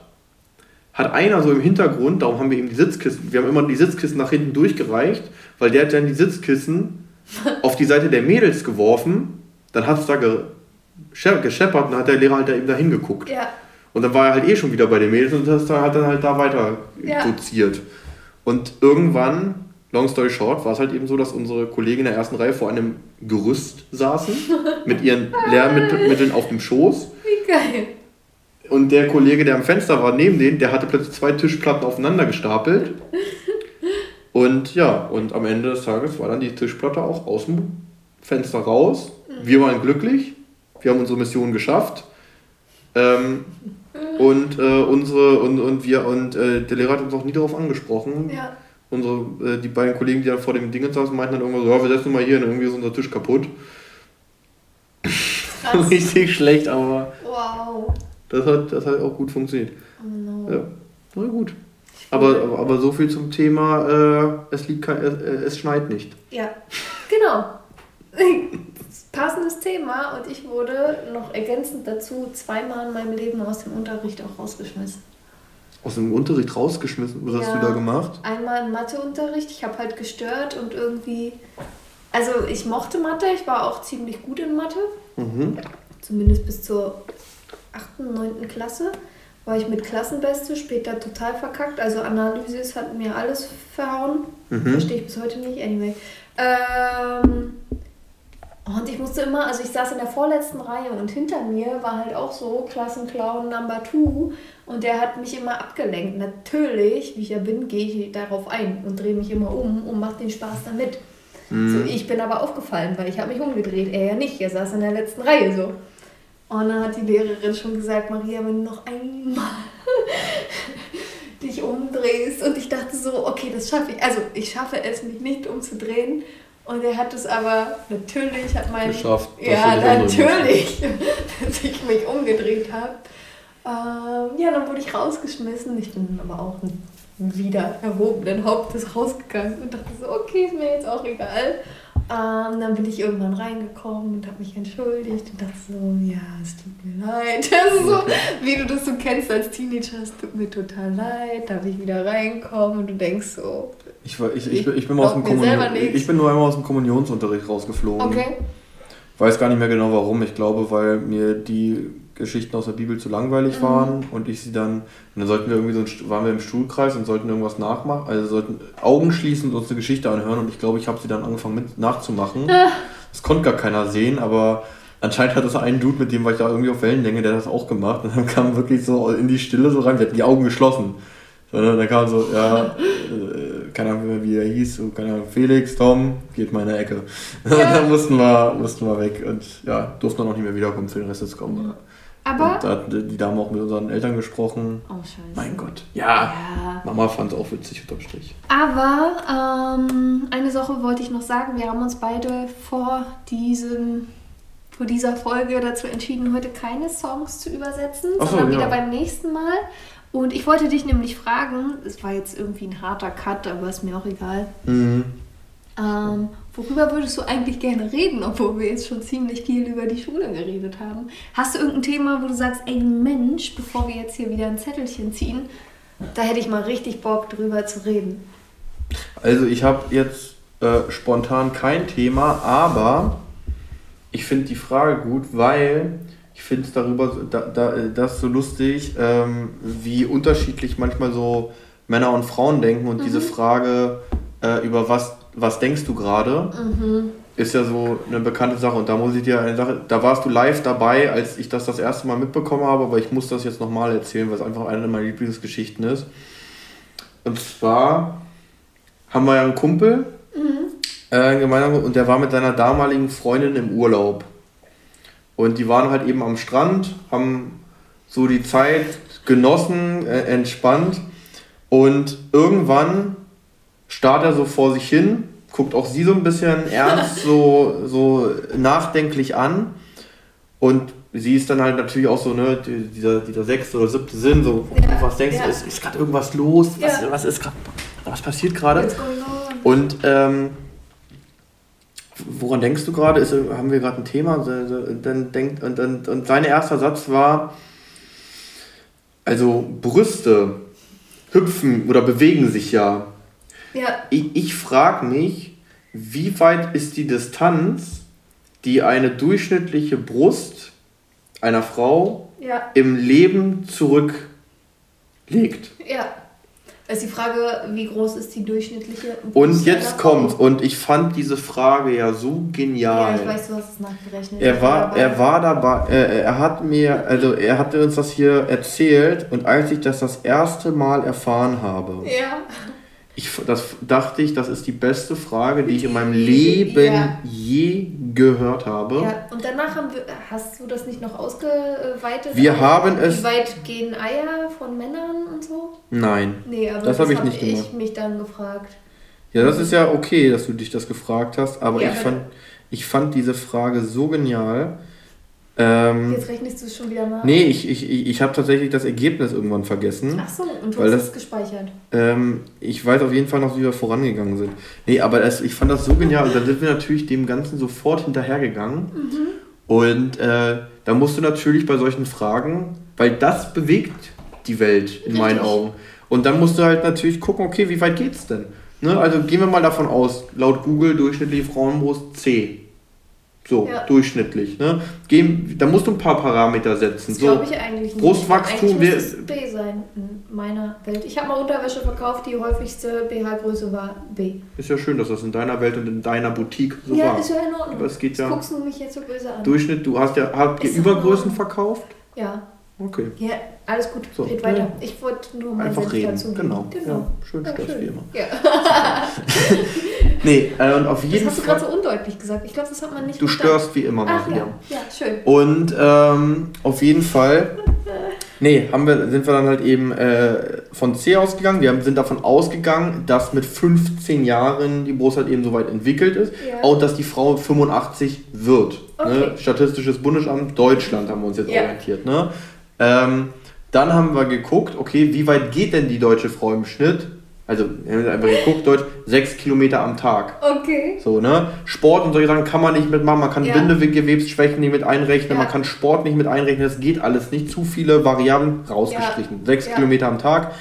hat einer so im Hintergrund, darum haben wir ihm die Sitzkissen, wir haben immer die Sitzkissen nach hinten durchgereicht, weil der hat dann die Sitzkissen auf die Seite der Mädels geworfen, dann hat es da gescheppert und dann hat der Lehrer halt da eben da hingeguckt. Ja. Und dann war er halt eh schon wieder bei den Mädels und das hat dann halt da weiter ja. doziert. Und irgendwann, long story short, war es halt eben so, dass unsere Kollegen in der ersten Reihe vor einem Gerüst saßen, mit ihren Lehrmitteln auf dem Schoß. Wie geil. Und der Kollege, der am Fenster war, neben denen, der hatte plötzlich zwei Tischplatten aufeinander gestapelt. Und ja, und am Ende des Tages war dann die Tischplatte auch aus dem Fenster raus. Wir waren glücklich, wir haben unsere Mission geschafft. Ähm, und äh, unsere und, und wir und äh, der Lehrer hat uns auch nie darauf angesprochen. Ja. Unsere, äh, die beiden Kollegen, die da vor dem Ding saßen, meinten dann irgendwann so, ja, wir setzen mal hier und irgendwie ist unser Tisch kaputt. Richtig schlecht, aber wow. das hat, das hat auch gut funktioniert. Oh no. Ja, na gut. Aber, aber, aber so viel zum Thema, äh, es, liegt kein, es, es schneit nicht. Ja, genau. passendes Thema und ich wurde noch ergänzend dazu zweimal in meinem Leben aus dem Unterricht auch rausgeschmissen. Aus dem Unterricht rausgeschmissen? Was ja, hast du da gemacht? Einmal im Matheunterricht. Ich habe halt gestört und irgendwie. Also, ich mochte Mathe, ich war auch ziemlich gut in Mathe. Mhm. Zumindest bis zur 8., 9. Klasse war ich mit Klassenbeste, später total verkackt. Also Analysis hat mir alles verhauen. Mhm. Verstehe ich bis heute nicht. Anyway. Ähm, und ich musste immer, also ich saß in der vorletzten Reihe und hinter mir war halt auch so Klassenclown Number Two. Und der hat mich immer abgelenkt. Natürlich, wie ich ja bin, gehe ich darauf ein und drehe mich immer um und mache den Spaß damit. Mhm. So, ich bin aber aufgefallen, weil ich habe mich umgedreht. Er ja nicht, er saß in der letzten Reihe so. Und dann hat die Lehrerin schon gesagt, Maria, wenn du noch einmal dich umdrehst. Und ich dachte so, okay, das schaffe ich. Also ich schaffe es, mich nicht umzudrehen. Und er hat es aber natürlich, hat mein... Geschafft. Ja, natürlich, dass ich mich umgedreht habe. Ähm, ja, dann wurde ich rausgeschmissen. Ich bin aber auch wieder erhobenen Hauptes rausgegangen und dachte so, okay, ist mir jetzt auch egal. Ähm, dann bin ich irgendwann reingekommen und habe mich entschuldigt und dachte so, ja, es tut mir leid. Das ist so, wie du das so kennst als Teenager, es tut mir total leid. Da habe ich wieder reinkommen und du denkst so. Ich, ich, ich, ich, bin, aus dem ich bin nur einmal aus dem Kommunionsunterricht rausgeflogen. Okay. Weiß gar nicht mehr genau warum. Ich glaube, weil mir die Geschichten aus der Bibel zu langweilig mhm. waren und ich sie dann, und dann sollten wir irgendwie so, waren wir im Stuhlkreis und sollten irgendwas nachmachen, also sollten Augen schließen und uns eine Geschichte anhören und ich glaube, ich habe sie dann angefangen mit nachzumachen. Ah. Das konnte gar keiner sehen, aber anscheinend hat das ein Dude, mit dem war ich da irgendwie auf Wellenlänge, der hat das auch gemacht und dann kam wirklich so in die Stille so rein, wir hatten die Augen geschlossen. Sondern dann kam so, ja, äh, keine Ahnung, wie er hieß, so, keine Ahnung, Felix, Tom, geht mal in der Ecke. Ja. dann mussten wir, mussten wir weg und ja, durften dann auch nicht mehr wiederkommen für den Rest des Kommen. Aber. Und da hat die Dame auch mit unseren Eltern gesprochen. Oh, scheiße. Mein Gott. Ja. ja. Mama fand es auch witzig unterm Strich. Aber ähm, eine Sache wollte ich noch sagen. Wir haben uns beide vor diesem vor dieser Folge dazu entschieden, heute keine Songs zu übersetzen, so, sondern wieder beim nächsten Mal. Und ich wollte dich nämlich fragen, es war jetzt irgendwie ein harter Cut, aber ist mir auch egal. Mhm. Ähm, worüber würdest du eigentlich gerne reden, obwohl wir jetzt schon ziemlich viel über die Schule geredet haben? Hast du irgendein Thema, wo du sagst, ey Mensch, bevor wir jetzt hier wieder ein Zettelchen ziehen, da hätte ich mal richtig Bock drüber zu reden? Also ich habe jetzt äh, spontan kein Thema, aber ich finde die Frage gut, weil ich finde es darüber da, da, das so lustig, ähm, wie unterschiedlich manchmal so Männer und Frauen denken und mhm. diese Frage, äh, über was was denkst du gerade? Mhm. Ist ja so eine bekannte Sache. Und da muss ich dir eine Sache, da warst du live dabei, als ich das das erste Mal mitbekommen habe, aber ich muss das jetzt nochmal erzählen, weil es einfach eine meiner Lieblingsgeschichten ist. Und zwar haben wir ja einen Kumpel, mhm. äh, gemeinsam, und der war mit seiner damaligen Freundin im Urlaub. Und die waren halt eben am Strand, haben so die Zeit genossen, äh, entspannt. Und irgendwann starrt er so vor sich hin, guckt auch sie so ein bisschen ernst, so, so nachdenklich an. Und sie ist dann halt natürlich auch so, ne, dieser, dieser sechste oder siebte Sinn, so, ja, was denkst ja. du, ist, ist gerade irgendwas los? Was, ja. was ist gerade, was passiert gerade? Und ähm, woran denkst du gerade? haben wir gerade ein Thema? Dann denkt, und, und, und sein erster Satz war, also Brüste hüpfen oder bewegen sich ja. Ja. Ich, ich frage mich, wie weit ist die Distanz, die eine durchschnittliche Brust einer Frau ja. im Leben zurücklegt? Ja. Also die Frage, wie groß ist die durchschnittliche Und jetzt kommt, und ich fand diese Frage ja so genial. Ja, ich weiß, du hast es nachgerechnet. Er war, er war dabei, er, er hat mir, also er hatte uns das hier erzählt und als ich das das erste Mal erfahren habe, ja ich, das dachte ich, das ist die beste Frage, die ich in meinem Leben ja. je gehört habe. Ja, und danach haben wir, hast du das nicht noch ausgeweitet? Wir also, haben es. Wie weit gehen Eier von Männern und so? Nein. Nee, aber das, das habe ich nicht gemacht. ich mich dann gefragt. Ja, das ist ja okay, dass du dich das gefragt hast, aber ja, ich, fand, ich fand diese Frage so genial ähm, Jetzt rechnest du es schon wieder nach? Nee, ich, ich, ich habe tatsächlich das Ergebnis irgendwann vergessen. Ach so, und du hast das, es gespeichert. Ähm, ich weiß auf jeden Fall noch, wie wir vorangegangen sind. Nee, aber das, ich fand das so genial und dann sind wir natürlich dem Ganzen sofort hinterhergegangen. Mhm. Und äh, da musst du natürlich bei solchen Fragen, weil das bewegt die Welt in Richtig. meinen Augen. Und dann musst du halt natürlich gucken, okay, wie weit geht's denn? Ne? Also gehen wir mal davon aus, laut Google durchschnittliche Frauenbrust C. So, ja. durchschnittlich. Ne? Gehen, da musst du ein paar Parameter setzen. Das so, glaube ich eigentlich nicht. Brustwachstum eigentlich muss es B sein in meiner Welt. Ich habe mal Unterwäsche verkauft, die häufigste BH-Größe war B. Ist ja schön, dass das in deiner Welt und in deiner Boutique so ja, war. Ja, ist ja in Ordnung. Aber es geht ja. Guckst du mich jetzt so böse an. Durchschnitt, du hast ja, habt ihr Übergrößen verkauft? Ja. Okay. Ja, alles gut. So, Red weiter. ja. Ich wollte nur mal Einfach reden. dazu. Genau. genau. Ja, schön Ja, schön. wie immer. Ja. Nee, äh, und auf Das jeden hast du gerade Fall. so undeutlich gesagt. Ich glaube, das hat man nicht Du verstanden. störst wie immer mal wieder. ja, ja, schön. Und ähm, auf jeden Fall, nee, haben wir, sind wir dann halt eben äh, von C ausgegangen. Wir haben, sind davon ausgegangen, dass mit 15 Jahren die Brust halt eben so weit entwickelt ist. Ja. Auch, dass die Frau 85 wird. Ne? Okay. Statistisches Bundesamt Deutschland haben wir uns jetzt Ja. orientiert. Ne? Ähm, dann haben wir geguckt, okay, wie weit geht denn die deutsche Frau im Schnitt? Also, wir haben einfach geguckt, Deutsch, 6 Kilometer am Tag. Okay. So, ne? Sport und solche Sachen kann man nicht mitmachen. Man kann Ja. Bindegewebsschwächen nicht mit einrechnen. Ja. Man kann Sport nicht mit einrechnen. Das geht alles nicht. Zu viele Variablen rausgestrichen. Sechs Ja. Kilometer am Tag.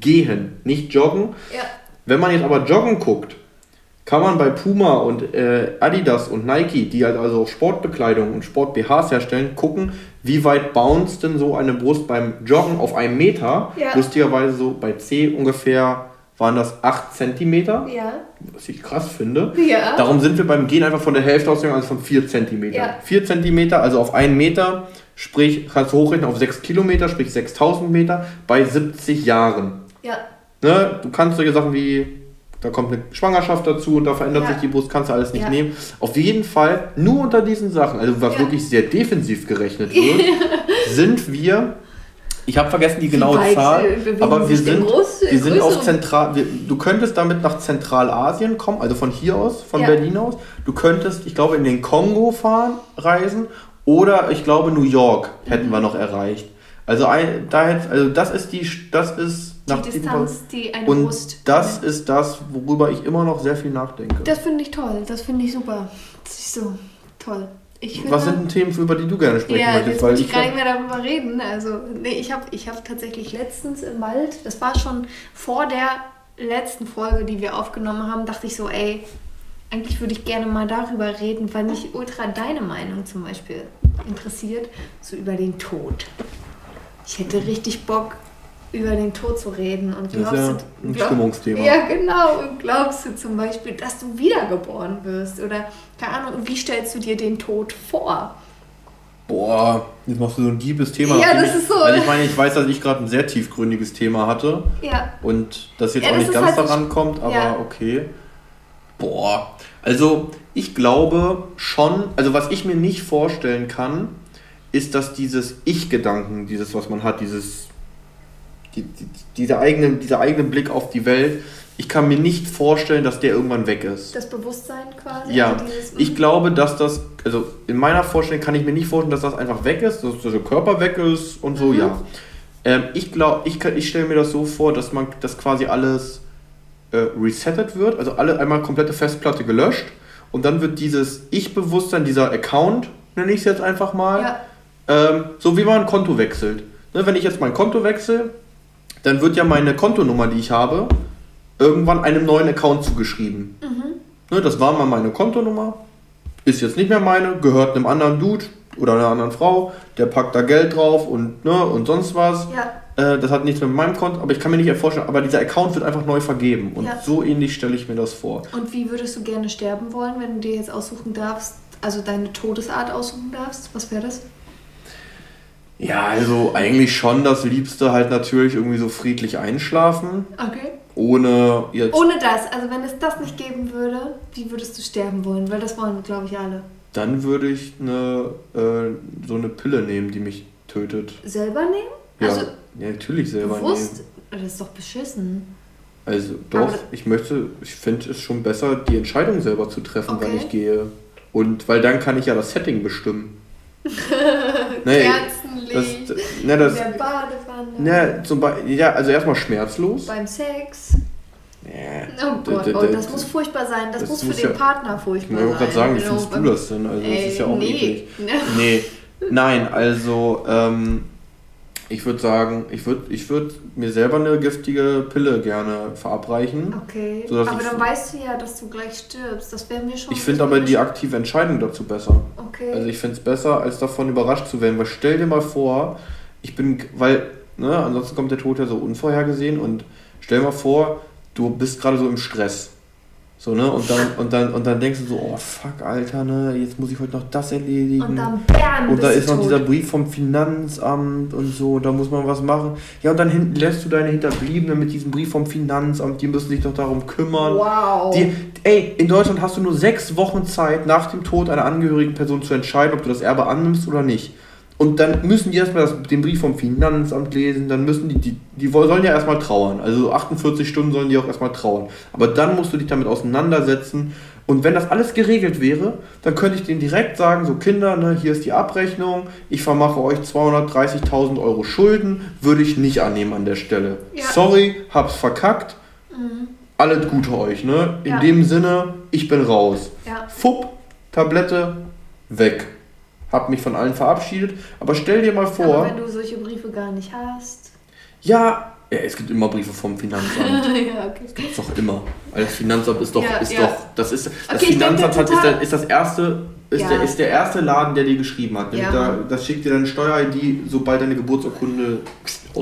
Gehen, nicht joggen. Ja. Wenn man jetzt aber joggen guckt, kann man bei Puma und äh, Adidas und Nike, die halt also auch Sportbekleidung und Sport-BHs herstellen, gucken, wie weit bounce denn so eine Brust beim Joggen auf einem Meter. Ja. Lustigerweise so bei C ungefähr waren das 8 Zentimeter, Ja. was ich krass finde. Ja. Darum sind wir beim Gehen einfach von der Hälfte ausgegangen, also von 4 cm. Ja. 4 cm, also auf 1 Meter, sprich, kannst du hochrechnen auf 6 Kilometer, sprich 6000 Meter, bei 70 Jahren. Ja. Ne? Du kannst solche Sachen wie, da kommt eine Schwangerschaft dazu und da verändert Ja. sich die Brust, kannst du alles nicht Ja. nehmen. Auf jeden Fall, nur unter diesen Sachen, also was Ja. wirklich sehr defensiv gerechnet wird, sind wir, ich habe vergessen die genaue weit, Zahl, aber wir sind, groß- wir sind auf Zentral, wir, du könntest damit nach Zentralasien kommen, also von hier aus, von Ja. Berlin aus. Du könntest, ich glaube, in den Kongo fahren, reisen oder ich glaube New York hätten wir noch erreicht. Also, ein, da hätt, also das ist die, das ist Die Distanz, die eine und Brust. das ist das, worüber ich immer noch sehr viel nachdenke. Das finde ich toll. Das finde ich super. Das ist so toll. Finde, Was sind denn Themen, über die du gerne sprechen ja, möchtest? jetzt ich gar nicht mehr darüber reden. Also, nee, ich habe ich hab tatsächlich letztens im Wald, das war schon vor der letzten Folge, die wir aufgenommen haben, dachte ich so, ey, eigentlich würde ich gerne mal darüber reden, weil mich ultra deine Meinung zum Beispiel interessiert, so über den Tod. Ich hätte richtig Bock, über den Tod zu reden. Und Das ist glaubst ja du, ein glaub- Stimmungsthema. Ja, genau. Und glaubst du zum Beispiel, dass du wiedergeboren wirst? Oder, keine Ahnung, wie stellst du dir den Tod vor? Boah, jetzt machst du so ein deepes Thema. Ja, das ist so- Weil ich meine, ich weiß, dass ich gerade ein sehr tiefgründiges Thema hatte Ja, und das jetzt Ja, auch nicht ganz halt daran kommt, aber ja. okay. Boah, also ich glaube schon, also was ich mir nicht vorstellen kann, ist, dass dieses Ich-Gedanken, dieses, was man hat, dieses, die, die, dieser, eigene, dieser eigene Blick auf die Welt, ich kann mir nicht vorstellen, dass der irgendwann weg ist. das Bewusstsein quasi. Ja, also dieses, ich glaube, dass das, also in meiner Vorstellung kann ich mir nicht vorstellen, dass das einfach weg ist, dass der Körper weg ist und so, Mhm. ja. Ähm, ich glaube, ich, kann- ich stelle mir das so vor, dass man, dass quasi alles äh, resettet wird, also alle einmal komplette Festplatte gelöscht und dann wird dieses Ich-Bewusstsein, dieser Account, nenne ich es jetzt einfach mal, Ja, ähm, so wie man ein Konto wechselt. Ne, wenn ich jetzt mein Konto wechsle, dann wird ja meine Kontonummer, die ich habe, irgendwann einem neuen Account zugeschrieben. Ne, das war mal meine Kontonummer, ist jetzt nicht mehr meine, gehört einem anderen Dude oder einer anderen Frau, der packt da Geld drauf und, ne, und sonst was. ja, Äh, das hat nichts mit meinem Konto, aber ich kann mir nicht vorstellen, aber dieser Account wird einfach neu vergeben. Und Ja. so ähnlich stelle ich mir das vor. Und wie würdest du gerne sterben wollen, wenn du dir jetzt aussuchen darfst, also deine Todesart aussuchen darfst? Was wäre das? Ja, also eigentlich schon das Liebste halt natürlich irgendwie so friedlich einschlafen, Okay. ohne jetzt Ohne das, also wenn es das nicht geben würde, wie würdest du sterben wollen? Weil das wollen, glaube ich, alle. Dann würde ich eine, äh, so eine Pille nehmen, die mich tötet. Selber nehmen? Ja, Also ja natürlich selber bewusst? nehmen. Das ist doch beschissen. Also doch, Aber- ich möchte, ich finde es schon besser, die Entscheidung selber zu treffen, wann Okay. ich gehe. Und weil dann kann ich ja das Setting bestimmen. nee, das, ne, das, in der Badewanne, ne, zum ja, also erstmal schmerzlos. beim Sex. Ja. Oh Gott, oh, das muss furchtbar sein. Das, das muss für muss den ja- Partner Ich furchtbar wollte sein. gerade sagen, wie Genau, findest du das denn? Also das ist ja auch nee. eklig. Nee, nein, also ähm, ich würde sagen, ich würde ich würd mir selber eine giftige Pille gerne verabreichen. Okay, aber dann weißt du ja, dass du gleich stirbst. Das wäre mir schon. Ich finde aber die aktive Entscheidung dazu besser. Okay. Also ich finde es besser, als davon überrascht zu werden. Weil stell dir mal vor, ich bin, weil, ne, ansonsten kommt der Tod ja so unvorhergesehen und stell dir mal vor, du bist gerade so im Stress. So, ne? Und dann, und dann, und dann denkst du so, oh fuck, Alter, ne, jetzt muss ich heute noch das erledigen. Und dann bam, Und da ist noch tot. dieser Brief vom Finanzamt und so, da muss man was machen. Ja, und dann lässt du deine Hinterbliebenen mit diesem Brief vom Finanzamt, die müssen sich doch darum kümmern. Wow. Die, ey, in Deutschland hast du nur sechs Wochen Zeit, nach dem Tod einer angehörigen Person zu entscheiden, ob du das Erbe annimmst oder nicht. Und dann müssen die erstmal den Brief vom Finanzamt lesen, dann müssen die, die, die sollen ja erstmal trauern. Also 48 Stunden sollen die auch erstmal trauern. Aber dann musst du dich damit auseinandersetzen. Und wenn das alles geregelt wäre, dann könnte ich denen direkt sagen, so Kinder, ne, hier ist die Abrechnung, ich vermache euch 230.000 Euro Schulden, würde ich nicht annehmen an der Stelle. Ja. Sorry, hab's verkackt. Mhm. Alles Gute euch, ne? In ja. dem Sinne, ich bin raus. Ja. Fupp, Tablette, weg habe mich von allen verabschiedet. Aber stell dir mal vor. Aber wenn du solche Briefe gar nicht hast. Ja, ja es gibt immer Briefe vom Finanzamt. ja, okay. Das gibt doch immer. Weil das Finanzamt ist doch, ja, ist ja. doch, das ist, das okay, Finanzamt hat, ist, der, ist das erste, ist, ja. der, ist der erste Laden, der dir geschrieben hat. Ja. Da, das schickt dir deine Steuer-ID, sobald deine Geburtsurkunde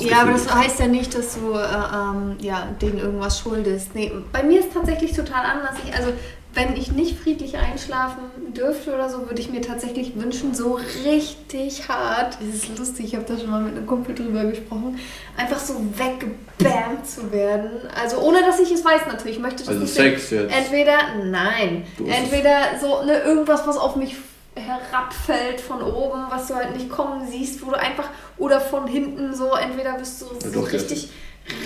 ja, aber das heißt ja nicht, dass du äh, ähm, ja, denen irgendwas schuldest. Nee, bei mir ist tatsächlich total anders. Ich, also wenn ich nicht friedlich einschlafen dürfte oder so, würde ich mir tatsächlich wünschen, so richtig hart, das ist lustig, ich habe da schon mal mit einem Kumpel drüber gesprochen, einfach so weggebammt zu werden. Also ohne, dass ich es weiß natürlich. Ich möchte das also nicht Sex sehen. jetzt? Entweder, nein, entweder so ne, irgendwas, was auf mich herabfällt von oben, was du halt nicht kommen siehst, wo du einfach, oder von hinten so, entweder bist du so ja, richtig... Ja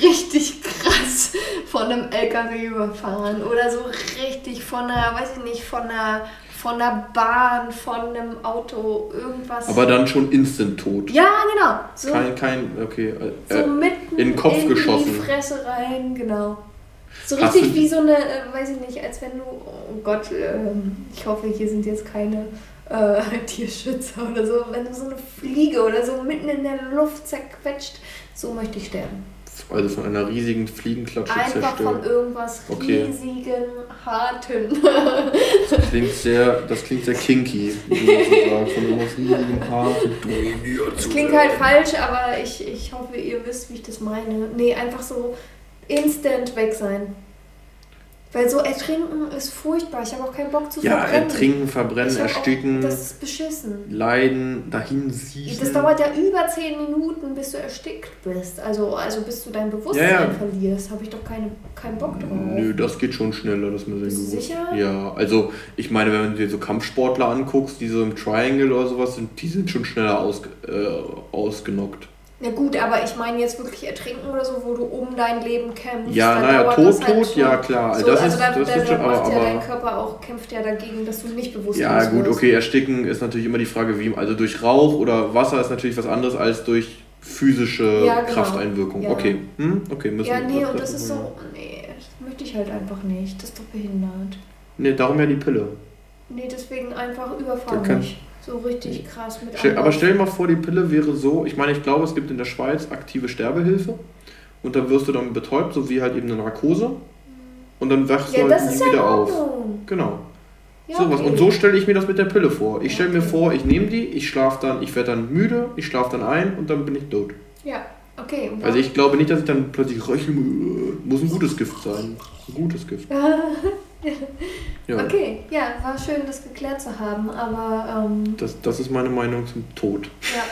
richtig krass von einem LKW überfahren oder so richtig von einer, weiß ich nicht, von einer, von einer Bahn, von einem Auto, irgendwas. Aber dann schon instant tot. Ja, genau. So kein, kein, okay. Äh, so mitten in den Kopf in geschossen. die Fresse rein, genau. So richtig wie so eine, äh, weiß ich nicht, als wenn du, oh Gott, äh, ich hoffe, hier sind jetzt keine äh, Tierschützer oder so, wenn du so eine Fliege oder so mitten in der Luft zerquetscht, so möchte ich sterben. Also von einer riesigen Fliegenklatsche Einfach zerstört. von irgendwas okay. riesigen, harten. das klingt sehr, das klingt sehr kinky, wie so sagen. Von irgendwas riesigen, harten, Das klingt halt falsch, aber ich, ich hoffe, ihr wisst, wie ich das meine. Nee, einfach so instant weg sein. Weil so ertrinken ist furchtbar. Ich habe auch keinen Bock zu ja, verbrennen. Ja, ertrinken, verbrennen, ersticken. Auch, das ist beschissen. Leiden, dahin siechen. Das dauert ja über 10 Minuten, bis du erstickt bist. Also, also bis du dein Bewusstsein ja, ja. verlierst. Habe ich doch keine, keinen Bock drauf. Nö, das geht schon schneller, das mir sehr gewusst. Sicher? Ja, also ich meine, wenn du dir so Kampfsportler anguckst, die so im Triangle oder sowas sind, die sind schon schneller aus, äh, ausgenockt. Ja gut, aber ich meine jetzt wirklich ertrinken oder so, wo du um dein Leben kämpfst. Ja, naja, tot, halt tot, ja klar. So, das also ist, da, das da, ist schon, aber, ja dein Körper auch, kämpft ja dagegen, dass du nicht bewusst Ja gut, okay, ersticken ist natürlich immer die Frage, wie, also durch Rauch oder Wasser ist natürlich was anderes als durch physische ja, genau. Krafteinwirkung. Ja. Okay, hm? okay, müssen Ja, nee, und das ist so, nee, das möchte ich halt einfach nicht, das ist doch behindert. Nee, darum ja die Pille. Nee, deswegen einfach überfahren mich. So richtig krass mit Stell, Aber stell dir mal vor, die Pille wäre so, ich meine, ich glaube, es gibt in der Schweiz aktive Sterbehilfe und dann wirst du dann betäubt, so wie halt eben eine Narkose und dann wachst ja, du halt nie ja wieder auf. Genau. Ja, so was. Okay. Und so stelle ich mir das mit der Pille vor. Ich stelle mir vor, ich nehme die, ich schlafe dann, ich werde dann müde, ich schlafe dann ein und dann bin ich tot. Ja, okay. Also ich glaube nicht, dass ich dann plötzlich röcheln muss ein gutes Gift sein. Ein gutes Gift. ja. Okay, ja, war schön, das geklärt zu haben, aber. Ähm, das, das ist meine Meinung zum Tod. Ja.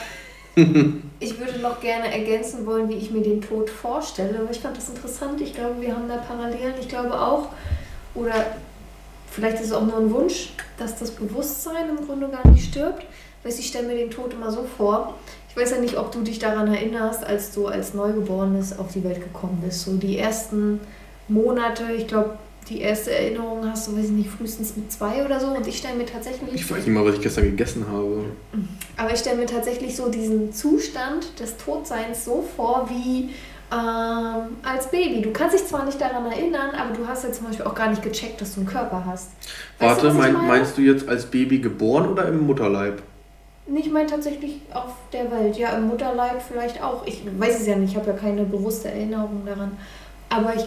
ich würde noch gerne ergänzen wollen, wie ich mir den Tod vorstelle. Aber ich fand das interessant. Ich glaube, wir haben da Parallelen. Ich glaube auch, oder vielleicht ist es auch nur ein Wunsch, dass das Bewusstsein im Grunde gar nicht stirbt. Weil ich stelle mir den Tod immer so vor. Ich weiß ja nicht, ob du dich daran erinnerst, als du als Neugeborenes auf die Welt gekommen bist. So die ersten Monate, ich glaube, die erste Erinnerung hast du, weiß ich nicht, frühestens mit zwei oder so. Und ich stelle mir tatsächlich. Ich weiß nicht mal, was ich gestern gegessen habe. Aber ich stelle mir tatsächlich so diesen Zustand des Todseins so vor wie ähm, als Baby. Du kannst dich zwar nicht daran erinnern, aber du hast ja zum Beispiel auch gar nicht gecheckt, dass du einen Körper hast. Weißt Warte, du, mein, meinst du jetzt als Baby geboren oder im Mutterleib? Ich meine tatsächlich auf der Welt. Ja, im Mutterleib vielleicht auch. Ich weiß es ja nicht, ich habe ja keine bewusste Erinnerung daran. Aber ich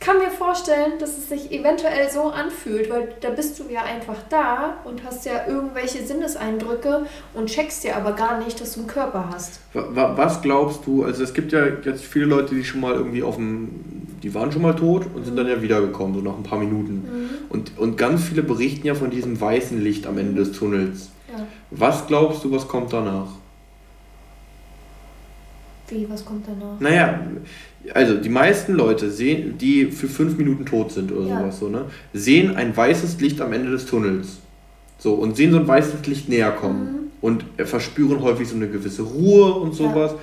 kann mir vorstellen, dass es sich eventuell so anfühlt, weil da bist du ja einfach da und hast ja irgendwelche Sinneseindrücke und checkst ja aber gar nicht, dass du einen Körper hast. Was glaubst du, also es gibt ja jetzt viele Leute, die schon mal irgendwie auf dem die waren schon mal tot und sind dann ja wiedergekommen, so nach ein paar Minuten. Mhm. Und, und ganz viele berichten ja von diesem weißen Licht am Ende des Tunnels. Ja. Was glaubst du, was kommt danach? Wie, was kommt danach? Naja, also die meisten Leute sehen, die für fünf Minuten tot sind oder Ja. sowas so, ne, sehen ein weißes Licht am Ende des Tunnels. So, und sehen so ein weißes Licht näher kommen. Und äh, verspüren häufig so eine gewisse Ruhe und Ja. sowas.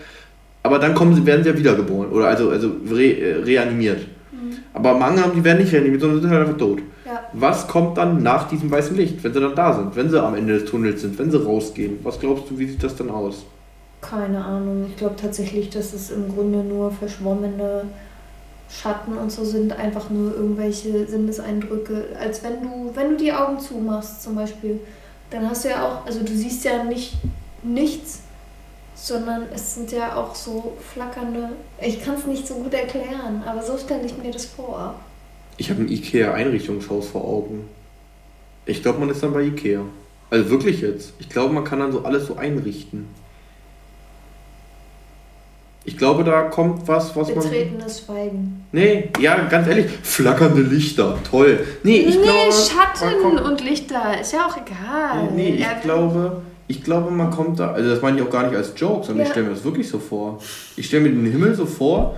Aber dann kommen sie, werden sie ja wiedergeboren oder also, also re, äh, reanimiert. Aber Manga haben die werden nicht reanimiert, sondern sind halt einfach tot. Ja. Was kommt dann nach diesem weißen Licht, wenn sie dann da sind, wenn sie am Ende des Tunnels sind, wenn sie rausgehen? Was glaubst du, wie sieht das dann aus? Keine Ahnung. Ich glaube tatsächlich, dass es im Grunde nur verschwommene Schatten und so sind, einfach nur irgendwelche Sinneseindrücke. Als wenn du, wenn du die Augen zumachst zum Beispiel, dann hast du ja auch, also du siehst ja nicht nichts, sondern es sind ja auch so flackernde. Ich kann es nicht so gut erklären, aber so stelle ich mir das vor. Ich habe ein IKEA-Einrichtungshaus vor Augen. Ich glaube, man ist dann bei IKEA. Also wirklich jetzt. Ich glaube, man kann dann so alles so einrichten. Ich glaube, da kommt was, was man. Betretenes Schweigen. Nee, ja, ganz ehrlich, flackernde Lichter, toll. Nee, ich nee, glaube. Schatten kommt- und Lichter, ist ja auch egal. Nee, ich Er- glaube, ich glaube, man kommt da, also das meine ich auch gar nicht als Joke, sondern ich Ja. stelle mir das wirklich so vor. Ich stelle mir den Himmel so vor,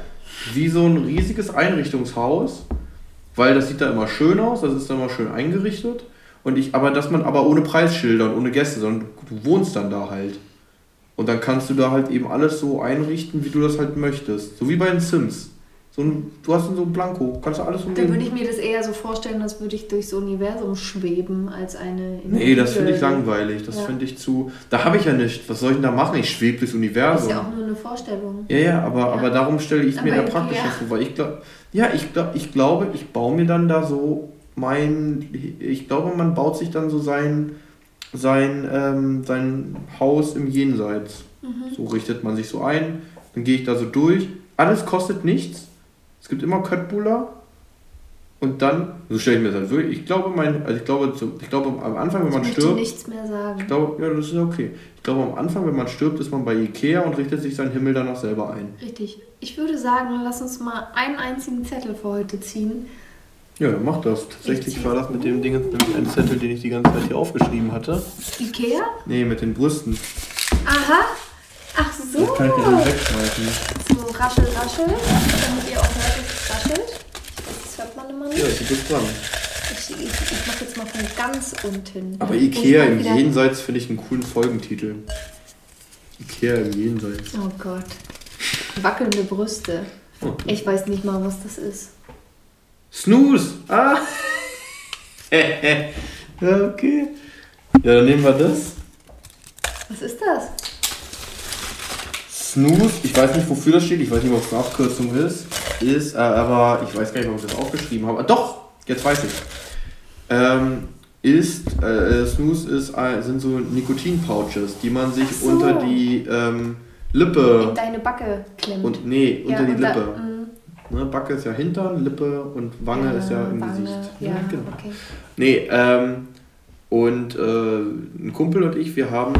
wie so ein riesiges Einrichtungshaus, weil das sieht da immer schön aus, das ist da immer schön eingerichtet. Und ich, aber dass man aber ohne Preisschilder und ohne Gäste, sondern du wohnst dann da halt. Und dann kannst du da halt eben alles so einrichten, wie du das halt möchtest. So wie bei den Sims. So ein, du hast dann so ein Blanko, kannst du alles umgehen. würde ich mir das eher so vorstellen, als würde ich durchs Universum schweben, als eine. Nee, das finde ich langweilig. Das Ja. finde ich zu. Da habe ich ja nicht. Was soll ich denn da machen? Ich schwebe durchs Das Universum. ist ja auch nur eine Vorstellung. Ja, ja, aber, Ja. aber darum stelle ich mir Aber da praktisch ja. das vor, weil ich glaube, ja, ich, glaub, ich glaube, ich baue mir dann da so mein, ich glaube, man baut sich dann so sein, sein, ähm, sein Haus im Jenseits. Mhm. So richtet man sich so ein, dann gehe ich da so durch. Alles kostet nichts. Es gibt immer Köttbullar. Und dann, so stelle ich mir das halt wirklich, ich glaube, mein, also ich glaube, zu, ich glaube am Anfang, wenn Ich man möchte stirbt, nichts mehr sagen. ich glaube, ja, das ist okay. Ich glaube, am Anfang, wenn man stirbt, ist man bei Ikea und richtet sich seinen Himmel danach selber ein. Richtig. Ich würde sagen, lass uns mal einen einzigen Zettel für heute ziehen. Ja, dann mach das. Ich Tatsächlich war das mit dem Ding jetzt nämlich ein Zettel, den ich die ganze Zeit hier aufgeschrieben hatte. Ikea? Nee, mit den Brüsten. Aha. Ach so. Das kann ich ja nicht wegschmeißen. So raschel, raschel. Damit ihr auch hört, dass es raschelt. Das hört man immer Ja, nicht. du bist dran. Ich, ich, ich mach jetzt mal von ganz unten. Aber Ikea im Jenseits finde ich einen coolen Folgentitel. Ikea im Jenseits. Oh Gott. Wackelnde Brüste. Oh. Ich weiß nicht mal, was das ist. Snooze! Ah! ja, okay. Ja, dann nehmen wir das. Was ist das? Snooze, ich weiß nicht, wofür das steht, ich weiß nicht, ob es eine Abkürzung ist, ist, äh, aber ich weiß gar nicht, ob ich das aufgeschrieben habe. Doch, jetzt weiß ich. Ähm, ist, äh, Snooze ist, äh, sind so Nikotin-Pouches, die man sich so. unter die ähm, In Lippe deine Backe klemmt. und nee, unter die unter- Lippe. Ne, Backe ist ja Hintern, Lippe und Wange ist ja im Wange, Gesicht. Ja, genau. okay. Nee, ähm, und äh, ein Kumpel und ich, wir haben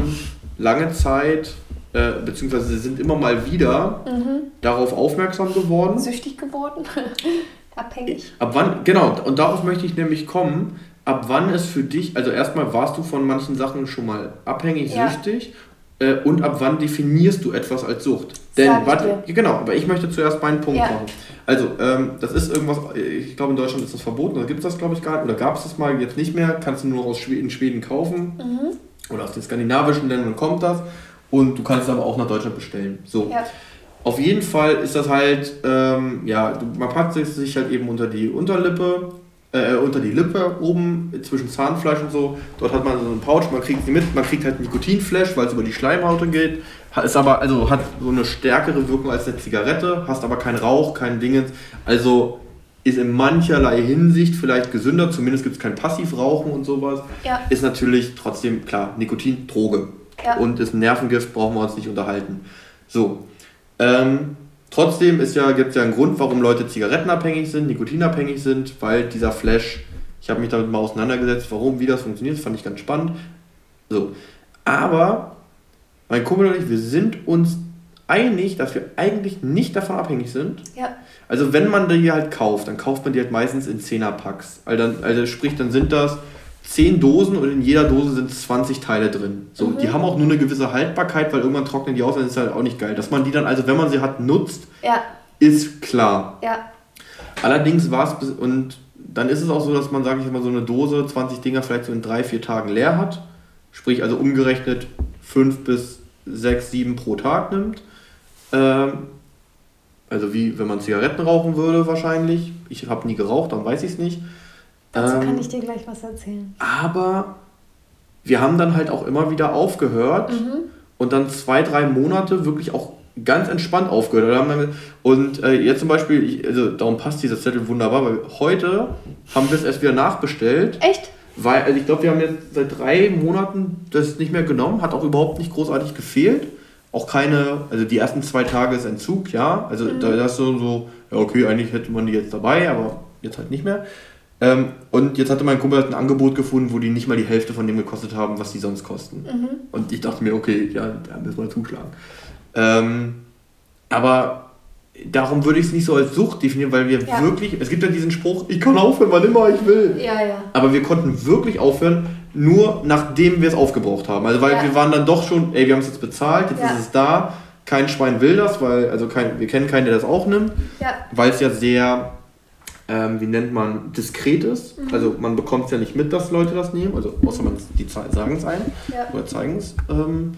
lange Zeit, äh, beziehungsweise sind immer mal wieder Mhm. darauf aufmerksam geworden. Süchtig geworden? Abhängig. Ab wann, genau, und darauf möchte ich nämlich kommen, ab wann es für dich, also erstmal warst du von manchen Sachen schon mal abhängig, Ja. süchtig äh, und ab wann definierst du etwas als Sucht? Denn, warte, genau, aber ich möchte zuerst meinen Punkt Ja. machen. Also, ähm, das ist irgendwas, ich glaube in Deutschland ist das verboten, da gibt es das glaube ich gar nicht, oder gab es das mal, jetzt nicht mehr, kannst du nur aus Schweden, in Schweden kaufen Mhm. oder aus den skandinavischen Ländern kommt das und du kannst es aber auch nach Deutschland bestellen. So. Ja. Auf jeden Fall ist das halt, ähm, ja, man packt es sich halt eben unter die Unterlippe, äh, unter die Lippe oben zwischen Zahnfleisch und so. Dort hat man so einen Pouch, man kriegt sie mit, man kriegt halt Nikotinflash, weil es über die Schleimhaut geht. Ist aber, also hat so eine stärkere Wirkung als eine Zigarette, hast aber keinen Rauch, kein Dingens. Also ist in mancherlei Hinsicht vielleicht gesünder, zumindest gibt es kein Passivrauchen und sowas. Ja. Ist natürlich trotzdem, klar, Nikotin, Droge. Ja. Und ist ein Nervengift, brauchen wir uns nicht unterhalten. So. Ähm, trotzdem ja, gibt es ja einen Grund, warum Leute zigarettenabhängig sind, nikotinabhängig sind, weil dieser Flash, ich habe mich damit mal auseinandergesetzt, warum, wie das funktioniert, das fand ich ganz spannend. So. Aber mein Kumpel und ich, wir sind uns einig, dass wir eigentlich nicht davon abhängig sind. Ja. Also wenn man die halt kauft, dann kauft man die halt meistens in 10er Packs. Also, dann, also sprich, dann sind das 10 Dosen und in jeder Dose sind 20 Teile drin. So, Mhm. die haben auch nur eine gewisse Haltbarkeit, weil irgendwann trocknen die aus, dann ist halt auch nicht geil. Dass man die dann also, wenn man sie hat, nutzt, Ja, ist klar. ja, Allerdings war es bis, und dann ist es auch so, dass man, sage ich mal, so eine Dose, 20 Dinger vielleicht so in drei, vier Tagen leer hat. Sprich, also umgerechnet 5 bis 6, 7 pro Tag nimmt. Ähm, also wie wenn man Zigaretten rauchen würde wahrscheinlich. Ich habe nie geraucht, dann weiß ich es nicht. Dazu Ähm, kann ich dir gleich was erzählen. aber wir haben dann halt auch immer wieder aufgehört Mhm. und dann zwei, drei Monate wirklich auch ganz entspannt aufgehört. Und, äh, jetzt zum Beispiel, also darum passt dieser Zettel wunderbar, weil heute haben wir es erst wieder nachbestellt. Echt? Weil, also ich glaube, wir haben jetzt seit drei Monaten das nicht mehr genommen, hat auch überhaupt nicht großartig gefehlt. Auch keine, also die ersten zwei Tage ist Entzug, ja. Also Mhm. da ist so, so, ja okay, eigentlich hätte man die jetzt dabei, aber jetzt halt nicht mehr. Ähm, und jetzt hatte mein Kumpel halt ein Angebot gefunden, wo die nicht mal die Hälfte von dem gekostet haben, was die sonst kosten. Mhm. Und ich dachte mir, okay, ja, da müssen wir zuschlagen. Ähm, aber darum würde ich es nicht so als Sucht definieren, weil wir Ja. wirklich, es gibt ja diesen Spruch, ich kann aufhören, wann immer ich will. Ja, ja. Aber wir konnten wirklich aufhören, nur nachdem wir es aufgebraucht haben. Also weil Ja. wir waren dann doch schon, ey, wir haben es jetzt bezahlt, jetzt Ja. ist es da. Kein Schwein will das, weil, also kein, wir kennen keinen, der das auch nimmt, weil es ja sehr, ähm, wie nennt man, diskret ist. Mhm. Also man bekommt es ja nicht mit, dass Leute das nehmen, also außer man die sagen es einem ja. oder zeigen es. Ähm,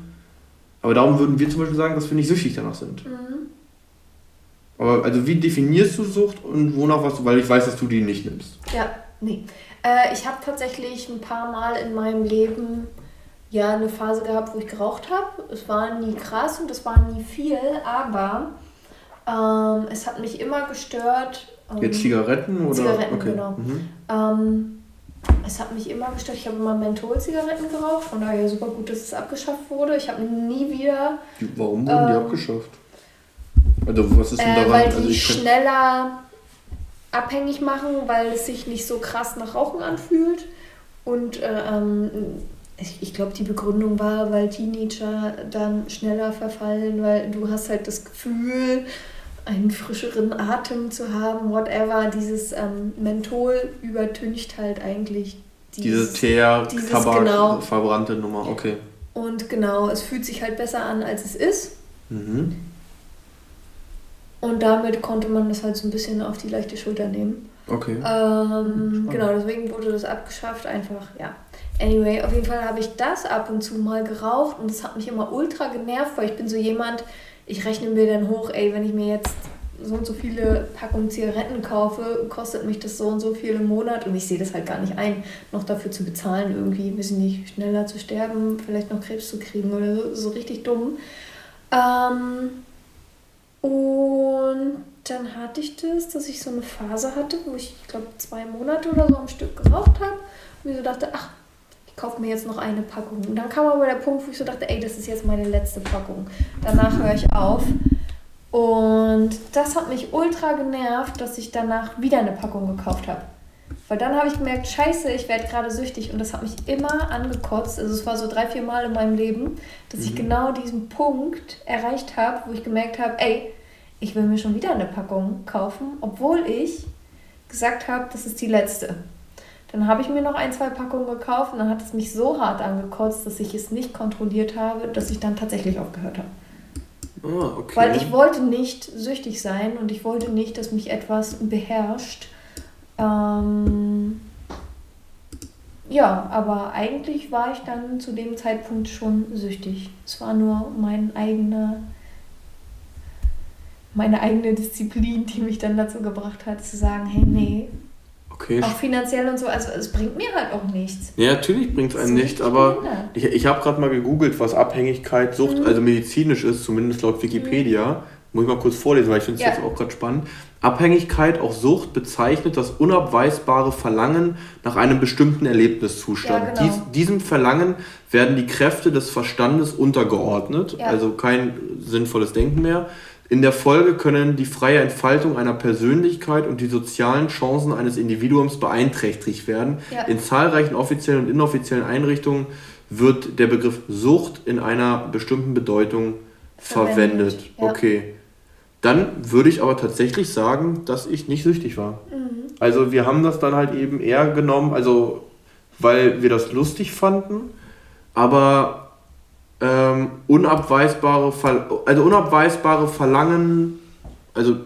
aber darum würden wir zum Beispiel sagen, dass wir nicht süchtig danach sind. Mhm. Aber also wie definierst du Sucht und wonach was du, weil ich weiß, dass du die nicht nimmst. Ja, nee. Äh, ich habe tatsächlich ein paar Mal in meinem Leben ja eine Phase gehabt, wo ich geraucht habe. Es war nie krass und es war nie viel, aber ähm, es hat mich immer gestört. Ähm, Jetzt Zigaretten oder? Zigaretten, okay. genau. Mhm. ähm, es hat mich immer gestört. Ich habe immer Menthol-Zigaretten geraucht, von daher super gut, dass es abgeschafft wurde. Ich habe nie wieder Die- Warum wurden die Ähm, abgeschafft? Also was ist denn Äh, daran? weil also die ich kenn- schneller abhängig machen, weil es sich nicht so krass nach Rauchen anfühlt. Und äh, ähm, ich, ich glaube, die Begründung war, weil Teenager dann schneller verfallen, weil du hast halt das Gefühl, einen frischeren Atem zu haben, whatever. Dieses ähm, Menthol übertüncht halt eigentlich diese dieses, Teer, dieses Tabak, genau. verbrannte Nummer, okay. Und genau, es fühlt sich halt besser an, als es ist. Mhm. Und damit konnte man das halt so ein bisschen auf die leichte Schulter nehmen. Okay. Ähm, genau, deswegen wurde das abgeschafft, einfach, ja. Anyway, auf jeden Fall habe ich das ab und zu mal geraucht und das hat mich immer ultra genervt, weil ich bin so jemand, ich rechne mir dann hoch, ey, wenn ich mir jetzt so und so viele Packungen Zigaretten kaufe, kostet mich das so und so viel im Monat und ich sehe das halt gar nicht ein, noch dafür zu bezahlen, irgendwie, weiß ich nicht, schneller zu sterben, vielleicht noch Krebs zu kriegen oder so, so richtig dumm. Ähm, und dann hatte ich das, dass ich so eine Phase hatte, wo ich, ich glaube, zwei Monate oder so am Stück geraucht habe. Und mir so dachte, ach, ich kaufe mir jetzt noch eine Packung. Und dann kam aber der Punkt, wo ich so dachte, ey, das ist jetzt meine letzte Packung. Danach höre ich auf. Und das hat mich ultra genervt, dass ich danach wieder eine Packung gekauft habe. Weil dann habe ich gemerkt, scheiße, ich werde gerade süchtig. Und das hat mich immer angekotzt. Also es war so drei, vier Mal in meinem Leben, dass ich Mhm. genau diesen Punkt erreicht habe, wo ich gemerkt habe, ey, ich will mir schon wieder eine Packung kaufen, obwohl ich gesagt habe, das ist die letzte. Dann habe ich mir noch ein, zwei Packungen gekauft und dann hat es mich so hart angekotzt, dass ich es nicht kontrolliert habe, dass ich dann tatsächlich aufgehört habe. Ah, okay. Weil ich wollte nicht süchtig sein und ich wollte nicht, dass mich etwas beherrscht. Ähm ja, aber eigentlich war ich dann zu dem Zeitpunkt schon süchtig. Es war nur mein eigener, meine eigene Disziplin, die mich dann dazu gebracht hat, zu sagen, hey, nee, okay. auch finanziell und so, also es bringt mir halt auch nichts. Ja, natürlich bringt es Das einen ist nicht, richtig aber behindert. ich, ich habe gerade mal gegoogelt, was Abhängigkeit, Sucht, Mhm. also medizinisch ist, zumindest laut Wikipedia. Muss ich mal kurz vorlesen, weil ich finde es Ja. jetzt auch gerade spannend. Abhängigkeit, auch Sucht, bezeichnet das unabweisbare Verlangen nach einem bestimmten Erlebniszustand. Ja, genau. Dies, diesem Verlangen werden die Kräfte des Verstandes untergeordnet, Ja. also kein sinnvolles Denken mehr. In der Folge können die freie Entfaltung einer Persönlichkeit und die sozialen Chancen eines Individuums beeinträchtigt werden. Ja. In zahlreichen offiziellen und inoffiziellen Einrichtungen wird der Begriff Sucht in einer bestimmten Bedeutung verwendet. Ja. Okay. Dann würde ich aber tatsächlich sagen, dass ich nicht süchtig war. Mhm. Also wir haben das dann halt eben eher genommen, also weil wir das lustig fanden, aber ähm, unabweisbare, Ver also unabweisbare Verlangen, also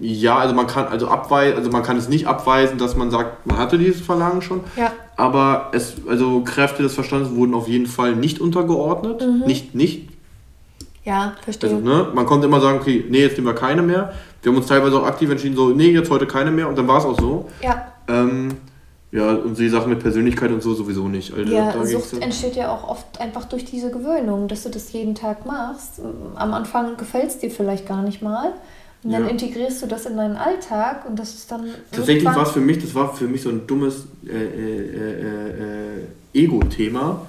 ja, also man kann also abweisen, also man kann es nicht abweisen, dass man sagt, man hatte dieses Verlangen schon, Ja. aber es, also Kräfte des Verstandes wurden auf jeden Fall nicht untergeordnet, nicht, nicht Ja, verstehe. also, ne, man konnte immer sagen, okay, nee, jetzt nehmen wir keine mehr. Wir haben uns teilweise auch aktiv entschieden, so, nee, jetzt heute keine mehr und dann war es auch so. ja. Ähm, ja, und die Sachen mit Persönlichkeit und so sowieso nicht. Also, Ja, da Sucht dann- entsteht ja auch oft einfach durch diese Gewöhnung, dass du das jeden Tag machst. Am Anfang gefällt es dir vielleicht gar nicht mal. Und dann Ja. integrierst du das in deinen Alltag und das ist dann. Tatsächlich war es für mich, das war für mich so ein dummes äh, äh, äh, äh, Ego-Thema.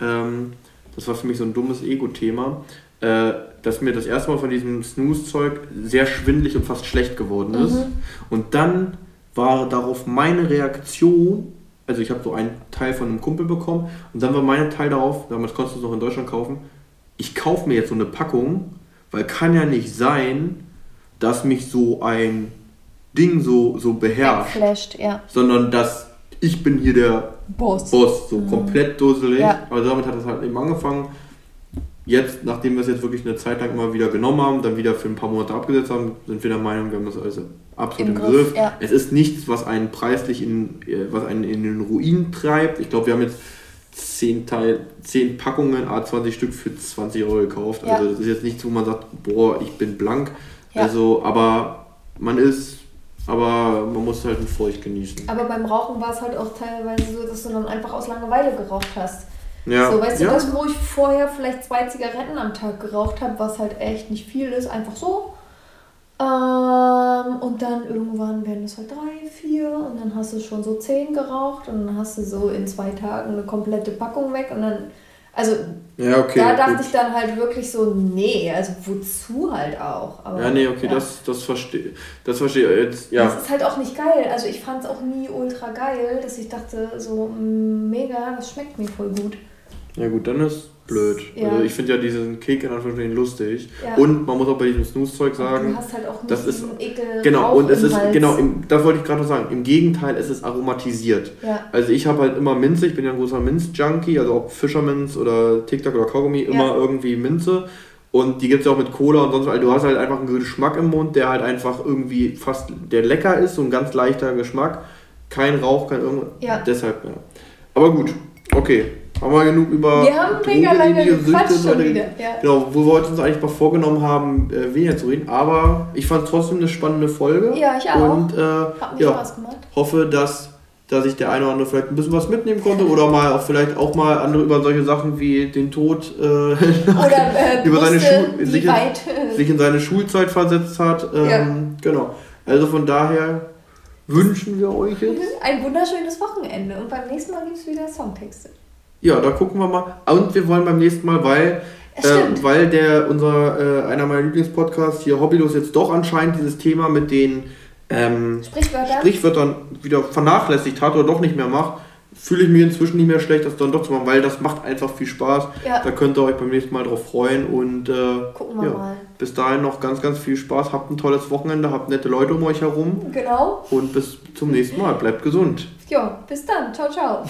Ähm, das war für mich so ein dummes Ego-Thema, äh, dass mir das erste Mal von diesem Snooze-Zeug sehr schwindlig und fast schlecht geworden ist. Mhm. Und dann war darauf meine Reaktion, also ich habe so einen Teil von einem Kumpel bekommen und dann war mein Teil darauf, damals konntest du es noch in Deutschland kaufen, ich kaufe mir jetzt so eine Packung, weil kann ja nicht sein, dass mich so ein Ding so, so beherrscht, Wegflasht, ja. sondern dass ich bin hier der Boss. Boss, so komplett dusselig. Ja. Aber damit hat es halt eben angefangen. Jetzt, nachdem wir es jetzt wirklich eine Zeit lang immer wieder genommen haben, dann wieder für ein paar Monate abgesetzt haben, sind wir der Meinung, wir haben das also absolut Im im, Griff, Griff. ja. Es ist nichts, was einen preislich in, äh, was einen in den Ruin treibt. Ich glaube, wir haben jetzt 10, Teil, 10 Packungen, A20 Stück für 20 Euro gekauft. Ja. Also das ist jetzt nichts, wo man sagt, boah, ich bin blank. Ja. Also, aber man ist, aber man muss halt mit Furcht genießen. Aber beim Rauchen war es halt auch teilweise so, dass du dann einfach aus Langeweile geraucht hast. Ja. So, weißt du, ja. das, wo ich vorher vielleicht zwei Zigaretten am Tag geraucht habe, was halt echt nicht viel ist, einfach so. Ähm, und dann irgendwann werden es halt drei, vier und dann hast du schon so zehn geraucht und dann hast du so in zwei Tagen eine komplette Packung weg und dann, also ja, okay. da dachte gut. ich dann halt wirklich so, nee, also wozu halt auch. Aber, Ja, nee, okay, ja. das, das verstehe das verstehe ich jetzt. Ja, Das ist halt auch nicht geil. Also ich fand es auch nie ultra geil, dass ich dachte, so mm, mega, das schmeckt mir voll gut. Ja gut, dann ist blöd. Ja. Also ich finde ja diesen Kick in Anführungsstrichen lustig. Ja. Und man muss auch bei diesem Snooze-Zeug sagen, du hast halt das ist- genau, Rauch und es ist, Hals. genau, im, das wollte ich gerade noch sagen, im Gegenteil, es ist aromatisiert. Ja, Also ich habe halt immer Minze, ich bin ja ein großer Minz-Junkie, also ob Fischerminz oder TikTok oder Kaugummi, immer irgendwie Minze. Und die gibt es ja auch mit Cola und sonst was. Also du hast halt einfach einen Geschmack im Mund, der halt einfach irgendwie fast, der lecker ist, so ein ganz leichter Geschmack. Kein Rauch, kein irgendwas. Ja. Deshalb, ja. Aber gut, okay. Haben wir genug über wir haben mega lange gequatscht schon wieder. Ja. Genau, wo wir uns eigentlich mal vorgenommen haben, äh, weniger zu reden. Aber ich fand es trotzdem eine spannende Folge. Ja, ich auch. Und äh, Hat mir ja, Spaß gemacht. hoffe, dass, dass ich der eine oder andere vielleicht ein bisschen was mitnehmen konnte oder mal auch vielleicht auch mal andere über solche Sachen wie den Tod äh, Oder äh, Über seine wie sich- weit. äh, sich in seine Schulzeit versetzt hat. Ähm, Genau. Also von daher wünschen wir euch jetzt. Ein wunderschönes Wochenende. Und beim nächsten Mal gibt es wieder Songtexte. Ja, da gucken wir mal. Und wir wollen beim nächsten Mal, weil, äh, weil der unser äh, einer meiner Lieblingspodcasts hier Hobbylos jetzt doch anscheinend dieses Thema mit den ähm, Sprichwörter. Sprichwörtern wieder vernachlässigt hat oder doch nicht mehr macht, fühle ich mich inzwischen nicht mehr schlecht, das dann doch zu machen, weil das macht einfach viel Spaß. Ja. Da könnt ihr euch beim nächsten Mal drauf freuen und äh, Gucken wir ja, mal. bis dahin noch ganz, ganz viel Spaß. Habt ein tolles Wochenende, habt nette Leute um euch herum Genau. und bis zum nächsten Mal. Bleibt gesund. Ja, bis dann. Ciao, ciao.